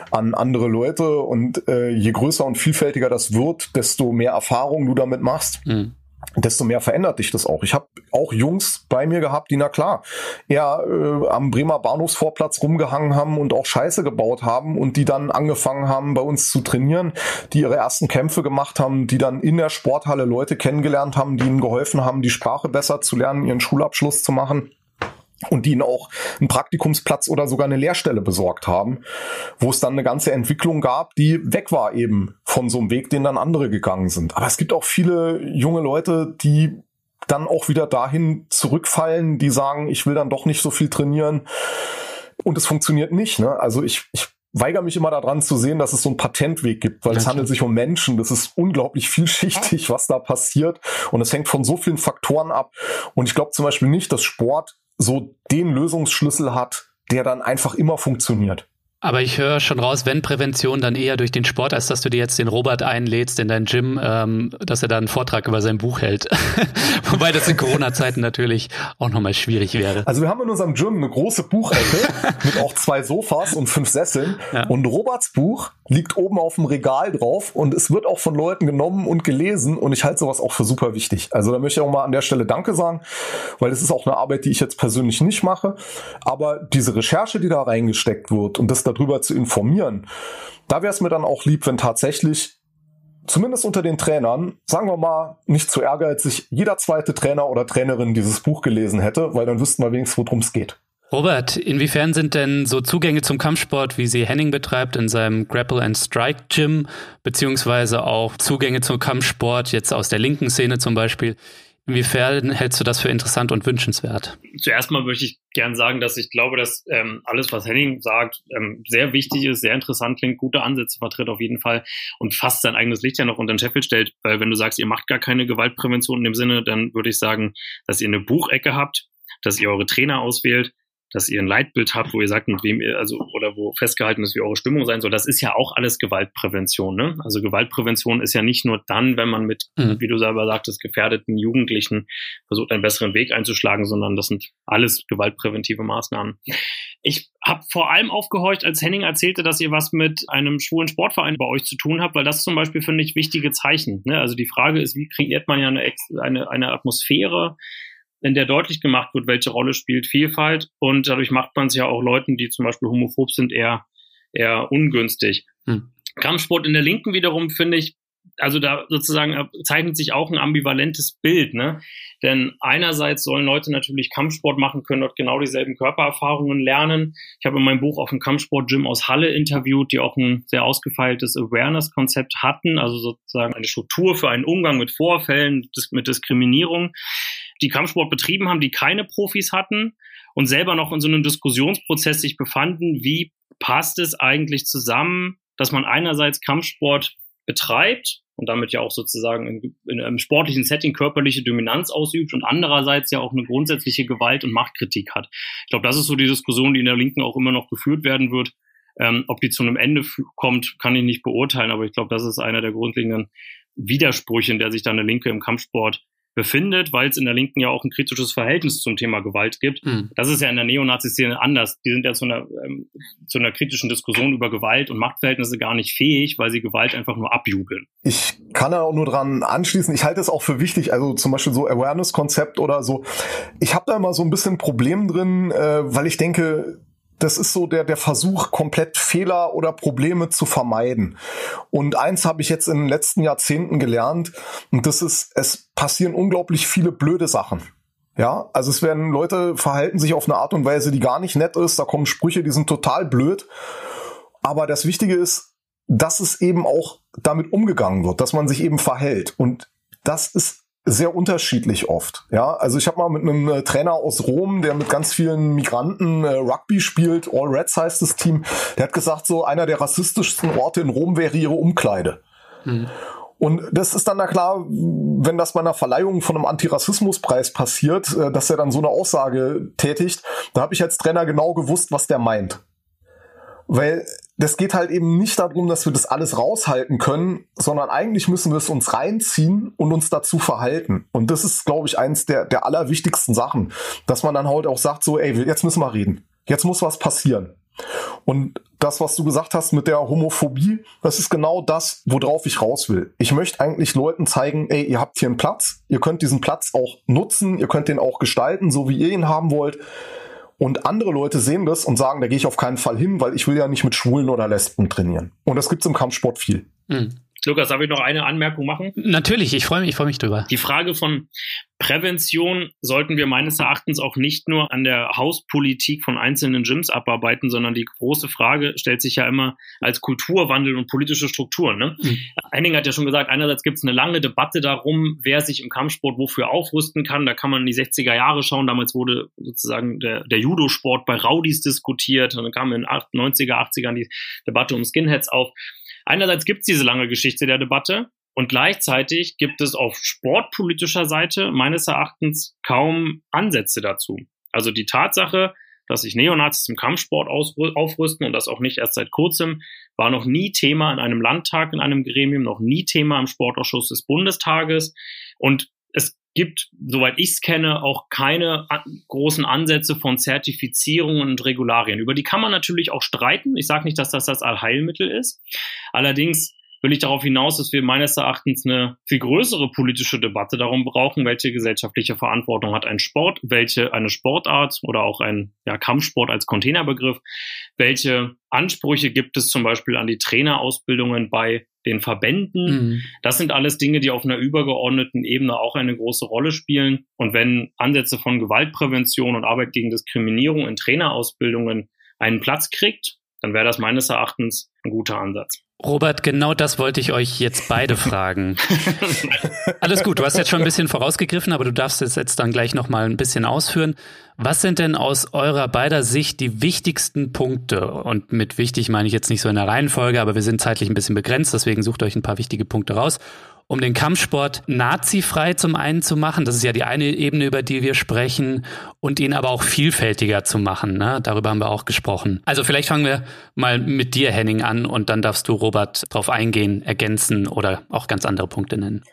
an andere Leute und äh, je größer und vielfältiger das wird, desto mehr Erfahrung du damit machst. Mhm desto mehr verändert dich das auch. Ich habe auch Jungs bei mir gehabt, die na klar eher äh, am Bremer Bahnhofsvorplatz rumgehangen haben und auch Scheiße gebaut haben und die dann angefangen haben bei uns zu trainieren, die ihre ersten Kämpfe gemacht haben, die dann in der Sporthalle Leute kennengelernt haben, die ihnen geholfen haben, die Sprache besser zu lernen, ihren Schulabschluss zu machen und die ihnen auch einen Praktikumsplatz oder sogar eine Lehrstelle besorgt haben, wo es dann eine ganze Entwicklung gab, die weg war eben von so einem Weg, den dann andere gegangen sind. Aber es gibt auch viele junge Leute, die dann auch wieder dahin zurückfallen, die sagen, ich will dann doch nicht so viel trainieren und es funktioniert nicht. Ne? Also ich, ich weigere mich immer daran zu sehen, dass es so einen Patentweg gibt, weil ja, es handelt sich um Menschen. Das ist unglaublich vielschichtig, was da passiert. Und es hängt von so vielen Faktoren ab. Und ich glaube zum Beispiel nicht, dass Sport so den Lösungsschlüssel hat, der dann einfach immer funktioniert. Aber ich höre schon raus, wenn Prävention, dann eher durch den Sport, als dass du dir jetzt den Robert einlädst in dein Gym, ähm, dass er da einen Vortrag über sein Buch hält. Wobei das in Corona-Zeiten natürlich auch nochmal schwierig wäre. Also wir haben in unserem Gym eine große Buchecke mit auch zwei Sofas und fünf Sesseln. Ja. Und Roberts Buch liegt oben auf dem Regal drauf und es wird auch von Leuten genommen und gelesen und ich halte sowas auch für super wichtig. Also da möchte ich auch mal an der Stelle Danke sagen, weil es ist auch eine Arbeit, die ich jetzt persönlich nicht mache. Aber diese Recherche, die da reingesteckt wird und das darüber zu informieren. Da wäre es mir dann auch lieb, wenn tatsächlich zumindest unter den Trainern, sagen wir mal, nicht zu ehrgeizig, jeder zweite Trainer oder Trainerin dieses Buch gelesen hätte, weil dann wüssten wir wenigstens, worum es geht. Robert, inwiefern sind denn so Zugänge zum Kampfsport, wie sie Henning betreibt in seinem Grapple and Strike Gym, beziehungsweise auch Zugänge zum Kampfsport jetzt aus der linken Szene zum Beispiel, Inwiefern hältst du das für interessant und wünschenswert? Zuerst mal möchte ich gern sagen, dass ich glaube, dass ähm, alles, was Henning sagt, ähm, sehr wichtig ist, sehr interessant klingt, gute Ansätze vertritt auf jeden Fall und fast sein eigenes Licht ja noch unter den Scheffel stellt. Weil wenn du sagst, ihr macht gar keine Gewaltprävention in dem Sinne, dann würde ich sagen, dass ihr eine Buchecke habt, dass ihr eure Trainer auswählt, dass ihr ein Leitbild habt, wo ihr sagt, mit wem ihr, also, oder wo festgehalten ist, wie eure Stimmung sein soll. Das ist ja auch alles Gewaltprävention, ne? Also Gewaltprävention ist ja nicht nur dann, wenn man mit, mhm. wie du selber sagtest, gefährdeten Jugendlichen versucht, einen besseren Weg einzuschlagen, sondern das sind alles gewaltpräventive Maßnahmen. Ich habe vor allem aufgehorcht, als Henning erzählte, dass ihr was mit einem schwulen Sportverein bei euch zu tun habt, weil das zum Beispiel finde ich wichtige Zeichen. Ne? Also die Frage ist, wie kreiert man ja eine, eine, eine Atmosphäre, in der deutlich gemacht wird, welche Rolle spielt Vielfalt. Und dadurch macht man es ja auch Leuten, die zum Beispiel homophob sind, eher, eher ungünstig. Hm. Kampfsport in der Linken wiederum finde ich, also da sozusagen zeichnet sich auch ein ambivalentes Bild, ne? Denn einerseits sollen Leute natürlich Kampfsport machen, können dort genau dieselben Körpererfahrungen lernen. Ich habe in meinem Buch auf dem Kampfsport-Gym aus Halle interviewt, die auch ein sehr ausgefeiltes Awareness-Konzept hatten, also sozusagen eine Struktur für einen Umgang mit Vorfällen, mit Diskriminierung die Kampfsport betrieben haben, die keine Profis hatten und selber noch in so einem Diskussionsprozess sich befanden, wie passt es eigentlich zusammen, dass man einerseits Kampfsport betreibt und damit ja auch sozusagen in, in einem sportlichen Setting körperliche Dominanz ausübt und andererseits ja auch eine grundsätzliche Gewalt- und Machtkritik hat. Ich glaube, das ist so die Diskussion, die in der Linken auch immer noch geführt werden wird. Ähm, ob die zu einem Ende kommt, kann ich nicht beurteilen, aber ich glaube, das ist einer der grundlegenden Widersprüche, in der sich dann eine Linke im Kampfsport befindet, weil es in der Linken ja auch ein kritisches Verhältnis zum Thema Gewalt gibt. Mhm. Das ist ja in der Neonazi-Szene anders. Die sind ja zu einer, ähm, zu einer kritischen Diskussion über Gewalt und Machtverhältnisse gar nicht fähig, weil sie Gewalt einfach nur abjubeln. Ich kann da auch nur dran anschließen. Ich halte es auch für wichtig, also zum Beispiel so Awareness-Konzept oder so. Ich habe da immer so ein bisschen Problem drin, äh, weil ich denke, das ist so der, der Versuch, komplett Fehler oder Probleme zu vermeiden. Und eins habe ich jetzt in den letzten Jahrzehnten gelernt, und das ist, es passieren unglaublich viele blöde Sachen. Ja, also es werden Leute verhalten sich auf eine Art und Weise, die gar nicht nett ist. Da kommen Sprüche, die sind total blöd. Aber das Wichtige ist, dass es eben auch damit umgegangen wird, dass man sich eben verhält. Und das ist sehr unterschiedlich oft. Ja, also ich habe mal mit einem äh, Trainer aus Rom, der mit ganz vielen Migranten äh, Rugby spielt, All Reds heißt das Team, der hat gesagt, so einer der rassistischsten Orte in Rom wäre ihre Umkleide. Mhm. Und das ist dann na klar, wenn das bei einer Verleihung von einem Antirassismuspreis passiert, äh, dass er dann so eine Aussage tätigt, da habe ich als Trainer genau gewusst, was der meint. Weil das geht halt eben nicht darum, dass wir das alles raushalten können, sondern eigentlich müssen wir es uns reinziehen und uns dazu verhalten. Und das ist, glaube ich, eins der, der allerwichtigsten Sachen, dass man dann halt auch sagt, so, ey, jetzt müssen wir reden. Jetzt muss was passieren. Und das, was du gesagt hast mit der Homophobie, das ist genau das, worauf ich raus will. Ich möchte eigentlich Leuten zeigen, ey, ihr habt hier einen Platz, ihr könnt diesen Platz auch nutzen, ihr könnt den auch gestalten, so wie ihr ihn haben wollt. Und andere Leute sehen das und sagen, da gehe ich auf keinen Fall hin, weil ich will ja nicht mit Schwulen oder Lesben trainieren. Und das gibt's im Kampfsport viel. Mhm. Lukas, darf ich noch eine Anmerkung machen? Natürlich, ich freue mich, ich freue mich drüber. Die Frage von Prävention sollten wir meines Erachtens auch nicht nur an der Hauspolitik von einzelnen Gyms abarbeiten, sondern die große Frage stellt sich ja immer als Kulturwandel und politische Strukturen. Ne? Mhm. Henning hat ja schon gesagt, einerseits gibt es eine lange Debatte darum, wer sich im Kampfsport wofür aufrüsten kann. Da kann man in die 60er Jahre schauen. Damals wurde sozusagen der, der Judo-Sport bei Raudis diskutiert. Und dann kam in den 90er, 80ern die Debatte um Skinheads auf. Einerseits gibt es diese lange Geschichte der Debatte und gleichzeitig gibt es auf sportpolitischer Seite meines Erachtens kaum Ansätze dazu. Also die Tatsache, dass sich Neonazis im Kampfsport aufrüsten und das auch nicht erst seit kurzem, war noch nie Thema in einem Landtag, in einem Gremium, noch nie Thema im Sportausschuss des Bundestages. Und es gibt, soweit ich es kenne, auch keine großen Ansätze von Zertifizierungen und Regularien. Über die kann man natürlich auch streiten. Ich sage nicht, dass das das Allheilmittel ist. Allerdings will ich darauf hinaus, dass wir meines Erachtens eine viel größere politische Debatte darum brauchen, welche gesellschaftliche Verantwortung hat ein Sport, welche eine Sportart oder auch ein ja, Kampfsport als Containerbegriff, welche Ansprüche gibt es zum Beispiel an die Trainerausbildungen bei den Verbänden. Mhm. Das sind alles Dinge, die auf einer übergeordneten Ebene auch eine große Rolle spielen. Und wenn Ansätze von Gewaltprävention und Arbeit gegen Diskriminierung in Trainerausbildungen einen Platz kriegt, dann wäre das meines Erachtens ein guter Ansatz. Robert, genau das wollte ich euch jetzt beide fragen. Alles gut, du hast jetzt schon ein bisschen vorausgegriffen, aber du darfst es jetzt dann gleich nochmal ein bisschen ausführen. Was sind denn aus eurer beider Sicht die wichtigsten Punkte? Und mit wichtig meine ich jetzt nicht so in der Reihenfolge, aber wir sind zeitlich ein bisschen begrenzt, deswegen sucht euch ein paar wichtige Punkte raus um den Kampfsport nazifrei zum einen zu machen. Das ist ja die eine Ebene, über die wir sprechen, und ihn aber auch vielfältiger zu machen. Ne? Darüber haben wir auch gesprochen. Also vielleicht fangen wir mal mit dir, Henning, an und dann darfst du, Robert, darauf eingehen, ergänzen oder auch ganz andere Punkte nennen.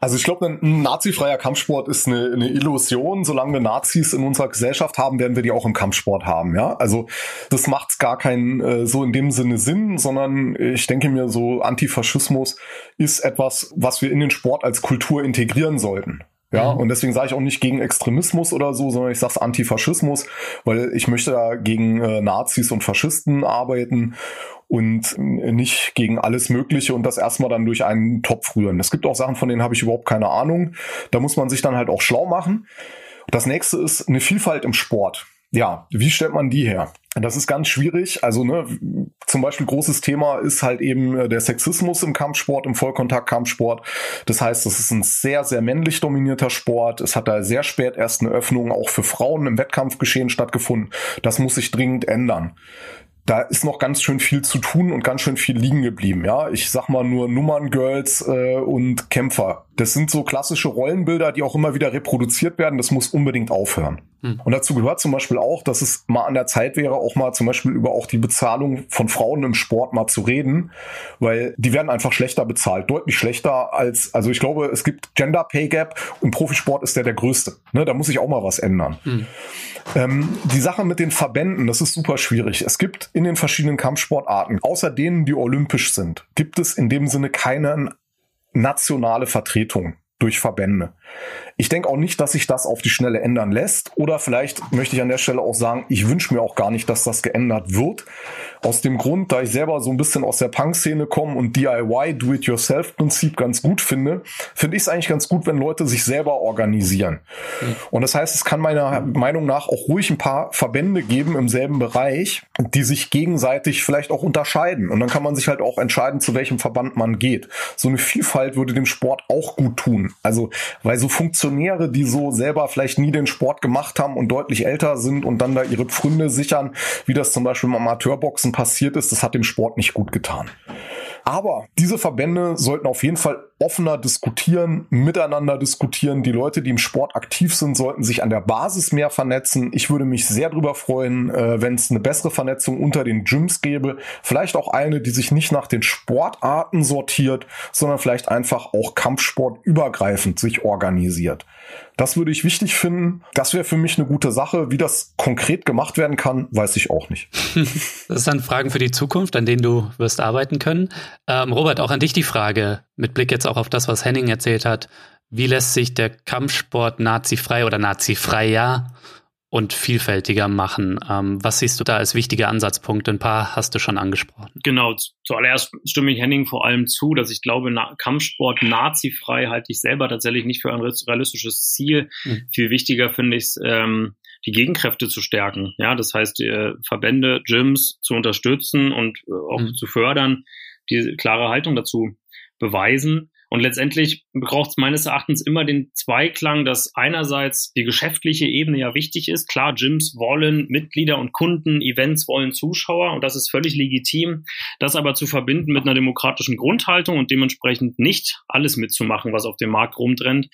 Also ich glaube, ein nazifreier Kampfsport ist eine, eine, Illusion. Solange wir Nazis in unserer Gesellschaft haben, werden wir die auch im Kampfsport haben. Ja, also das macht gar keinen äh, so in dem Sinne Sinn, sondern ich denke mir, so Antifaschismus ist etwas, was wir in den Sport als Kultur integrieren sollten. Ja, mhm. und deswegen sage ich auch nicht gegen Extremismus oder so, sondern ich sage Antifaschismus, weil ich möchte da gegen äh, Nazis und Faschisten arbeiten und nicht gegen alles Mögliche und das erstmal dann durch einen Topf rühren. Es gibt auch Sachen, von denen habe ich überhaupt keine Ahnung. Da muss man sich dann halt auch schlau machen. Das nächste ist eine Vielfalt im Sport. Ja, wie stellt man die her? Das ist ganz schwierig. Also ne, zum Beispiel großes Thema ist halt eben äh, der Sexismus im Kampfsport, im Vollkontakt-Kampfsport. Das heißt, das ist ein sehr, sehr männlich dominierter Sport. Es hat da sehr spät erst eine Öffnung auch für Frauen im Wettkampfgeschehen stattgefunden. Das muss sich dringend ändern da ist noch ganz schön viel zu tun und ganz schön viel liegen geblieben. Ja, ich sag mal nur Nummerngirls äh, und Kämpfer. Das sind so klassische Rollenbilder, die auch immer wieder reproduziert werden. Das muss unbedingt aufhören. Hm. Und dazu gehört zum Beispiel auch, dass es mal an der Zeit wäre, auch mal zum Beispiel über auch die Bezahlung von Frauen im Sport mal zu reden, weil die werden einfach schlechter bezahlt, deutlich schlechter als, also ich glaube, es gibt Gender Pay Gap und Profisport ist der der größte. Ne, da muss sich auch mal was ändern. Hm. Ähm, die Sache mit den Verbänden, das ist super schwierig. Es gibt in den verschiedenen Kampfsportarten, außer denen, die olympisch sind, gibt es in dem Sinne keine nationale Vertretung durch Verbände. Ich denke auch nicht, dass sich das auf die Schnelle ändern lässt. Oder vielleicht möchte ich an der Stelle auch sagen, ich wünsche mir auch gar nicht, dass das geändert wird. Aus dem Grund, da ich selber so ein bisschen aus der Punk-Szene komme und DIY, Do-it-yourself-Prinzip ganz gut finde, finde ich es eigentlich ganz gut, wenn Leute sich selber organisieren. Mhm. Und das heißt, es kann meiner Meinung nach auch ruhig ein paar Verbände geben im selben Bereich, die sich gegenseitig vielleicht auch unterscheiden. Und dann kann man sich halt auch entscheiden, zu welchem Verband man geht. So eine Vielfalt würde dem Sport auch gut tun. Also, weil so Funktionäre, die so selber vielleicht nie den Sport gemacht haben und deutlich älter sind und dann da ihre Pfründe sichern, wie das zum Beispiel im Amateurboxen passiert ist, das hat dem Sport nicht gut getan. Aber diese Verbände sollten auf jeden Fall offener diskutieren, miteinander diskutieren. Die Leute, die im Sport aktiv sind, sollten sich an der Basis mehr vernetzen. Ich würde mich sehr darüber freuen, äh, wenn es eine bessere Vernetzung unter den Gyms gäbe. Vielleicht auch eine, die sich nicht nach den Sportarten sortiert, sondern vielleicht einfach auch Kampfsport übergreifend sich organisiert. Das würde ich wichtig finden. Das wäre für mich eine gute Sache. Wie das konkret gemacht werden kann, weiß ich auch nicht. Das sind Fragen für die Zukunft, an denen du wirst arbeiten können. Ähm, Robert, auch an dich die Frage, mit Blick jetzt auch auf das, was Henning erzählt hat. Wie lässt sich der Kampfsport nazifrei oder nazifreier und vielfältiger machen. Ähm, was siehst du da als wichtige Ansatzpunkte? Ein paar hast du schon angesprochen. Genau, zuallererst stimme ich Henning vor allem zu, dass ich glaube, Na Kampfsport nazifrei halte ich selber tatsächlich nicht für ein realistisches Ziel. Mhm. Viel wichtiger finde ich es, ähm, die Gegenkräfte zu stärken. Ja, das heißt, äh, Verbände, Gyms zu unterstützen und äh, auch mhm. zu fördern, die klare Haltung dazu beweisen. Und letztendlich braucht es meines Erachtens immer den Zweiklang, dass einerseits die geschäftliche Ebene ja wichtig ist. Klar, Gyms wollen Mitglieder und Kunden, Events wollen Zuschauer und das ist völlig legitim. Das aber zu verbinden mit einer demokratischen Grundhaltung und dementsprechend nicht alles mitzumachen, was auf dem Markt rumtrennt,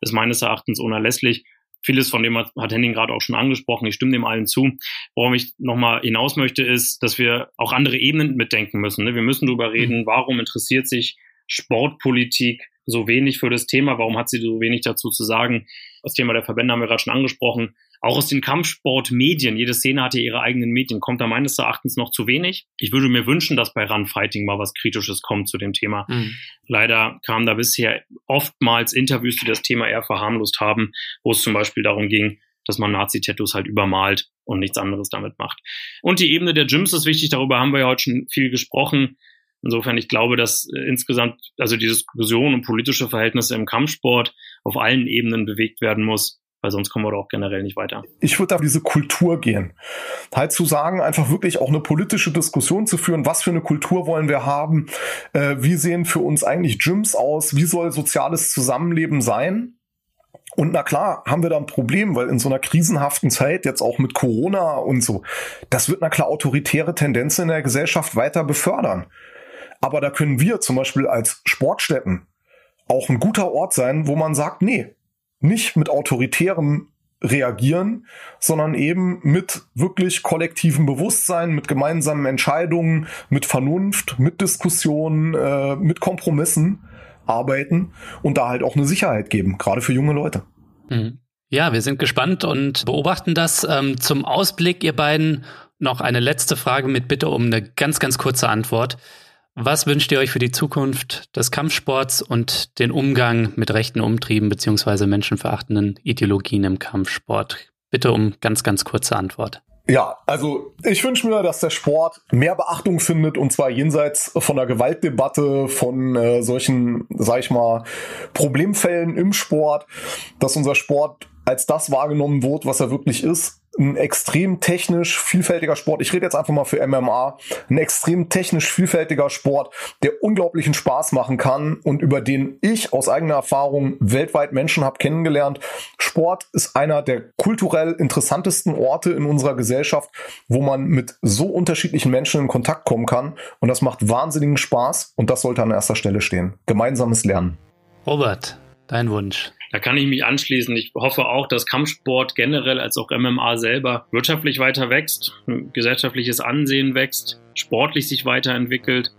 ist meines Erachtens unerlässlich. vieles von dem hat, hat Henning gerade auch schon angesprochen. Ich stimme dem allen zu. Worauf ich nochmal hinaus möchte, ist, dass wir auch andere Ebenen mitdenken müssen. Ne? Wir müssen darüber reden, mhm. warum interessiert sich Sportpolitik so wenig für das Thema? Warum hat sie so wenig dazu zu sagen? Das Thema der Verbände haben wir gerade schon angesprochen. Auch aus den Kampfsportmedien, jede Szene hat ja ihre eigenen Medien, kommt da meines Erachtens noch zu wenig. Ich würde mir wünschen, dass bei Runfighting mal was Kritisches kommt zu dem Thema. Mhm. Leider kamen da bisher oftmals Interviews, die das Thema eher verharmlost haben, wo es zum Beispiel darum ging, dass man Nazi-Tattoos halt übermalt und nichts anderes damit macht. Und die Ebene der Gyms ist wichtig, darüber haben wir ja heute schon viel gesprochen. Insofern, ich glaube, dass äh, insgesamt also die Diskussion um politische Verhältnisse im Kampfsport auf allen Ebenen bewegt werden muss, weil sonst kommen wir doch auch generell nicht weiter. Ich würde auf diese Kultur gehen. Halt zu sagen, einfach wirklich auch eine politische Diskussion zu führen, was für eine Kultur wollen wir haben, äh, wie sehen für uns eigentlich Gyms aus, wie soll soziales Zusammenleben sein. Und na klar, haben wir da ein Problem, weil in so einer krisenhaften Zeit, jetzt auch mit Corona und so, das wird na klar autoritäre Tendenzen in der Gesellschaft weiter befördern. Aber da können wir zum Beispiel als Sportstätten auch ein guter Ort sein, wo man sagt, nee, nicht mit autoritärem reagieren, sondern eben mit wirklich kollektivem Bewusstsein, mit gemeinsamen Entscheidungen, mit Vernunft, mit Diskussionen, äh, mit Kompromissen arbeiten und da halt auch eine Sicherheit geben, gerade für junge Leute. Mhm. Ja, wir sind gespannt und beobachten das. Ähm, zum Ausblick, ihr beiden, noch eine letzte Frage mit Bitte um eine ganz, ganz kurze Antwort. Was wünscht ihr euch für die Zukunft des Kampfsports und den Umgang mit rechten Umtrieben beziehungsweise menschenverachtenden Ideologien im Kampfsport? Bitte um ganz, ganz kurze Antwort. Ja, also ich wünsche mir, dass der Sport mehr Beachtung findet und zwar jenseits von der Gewaltdebatte, von äh, solchen, sag ich mal, Problemfällen im Sport, dass unser Sport als das wahrgenommen wird, was er wirklich ist, ein extrem technisch vielfältiger Sport. Ich rede jetzt einfach mal für MMA. Ein extrem technisch vielfältiger Sport, der unglaublichen Spaß machen kann und über den ich aus eigener Erfahrung weltweit Menschen habe kennengelernt. Sport ist einer der kulturell interessantesten Orte in unserer Gesellschaft, wo man mit so unterschiedlichen Menschen in Kontakt kommen kann. Und das macht wahnsinnigen Spaß und das sollte an erster Stelle stehen. Gemeinsames Lernen. Robert, dein Wunsch. Da kann ich mich anschließen. Ich hoffe auch, dass Kampfsport generell als auch MMA selber wirtschaftlich weiter wächst, gesellschaftliches Ansehen wächst, sportlich sich weiterentwickelt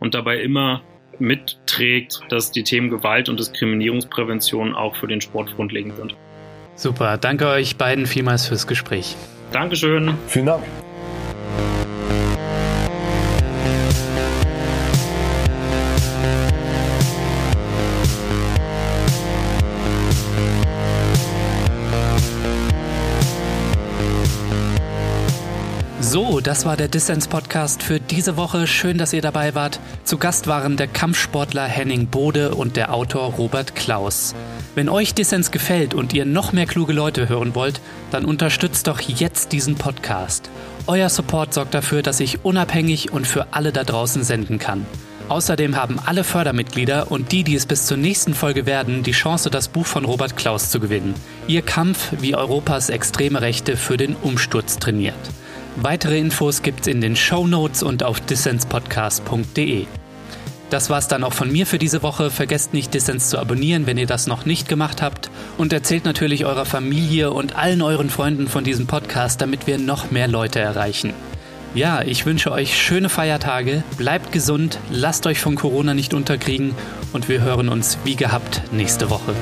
und dabei immer mitträgt, dass die Themen Gewalt und Diskriminierungsprävention auch für den Sport grundlegend sind. Super, danke euch beiden vielmals fürs Gespräch. Dankeschön. Vielen Dank. Das war der Dissens Podcast für diese Woche. Schön, dass ihr dabei wart. Zu Gast waren der Kampfsportler Henning Bode und der Autor Robert Klaus. Wenn euch Dissens gefällt und ihr noch mehr kluge Leute hören wollt, dann unterstützt doch jetzt diesen Podcast. Euer Support sorgt dafür, dass ich unabhängig und für alle da draußen senden kann. Außerdem haben alle Fördermitglieder und die, die es bis zur nächsten Folge werden, die Chance, das Buch von Robert Klaus zu gewinnen. Ihr Kampf, wie Europas extreme Rechte für den Umsturz trainiert. Weitere Infos gibt's in den Show Notes und auf dissenspodcast.de. Das war's dann auch von mir für diese Woche. Vergesst nicht, Dissens zu abonnieren, wenn ihr das noch nicht gemacht habt. Und erzählt natürlich eurer Familie und allen euren Freunden von diesem Podcast, damit wir noch mehr Leute erreichen. Ja, ich wünsche euch schöne Feiertage, bleibt gesund, lasst euch von Corona nicht unterkriegen und wir hören uns wie gehabt nächste Woche.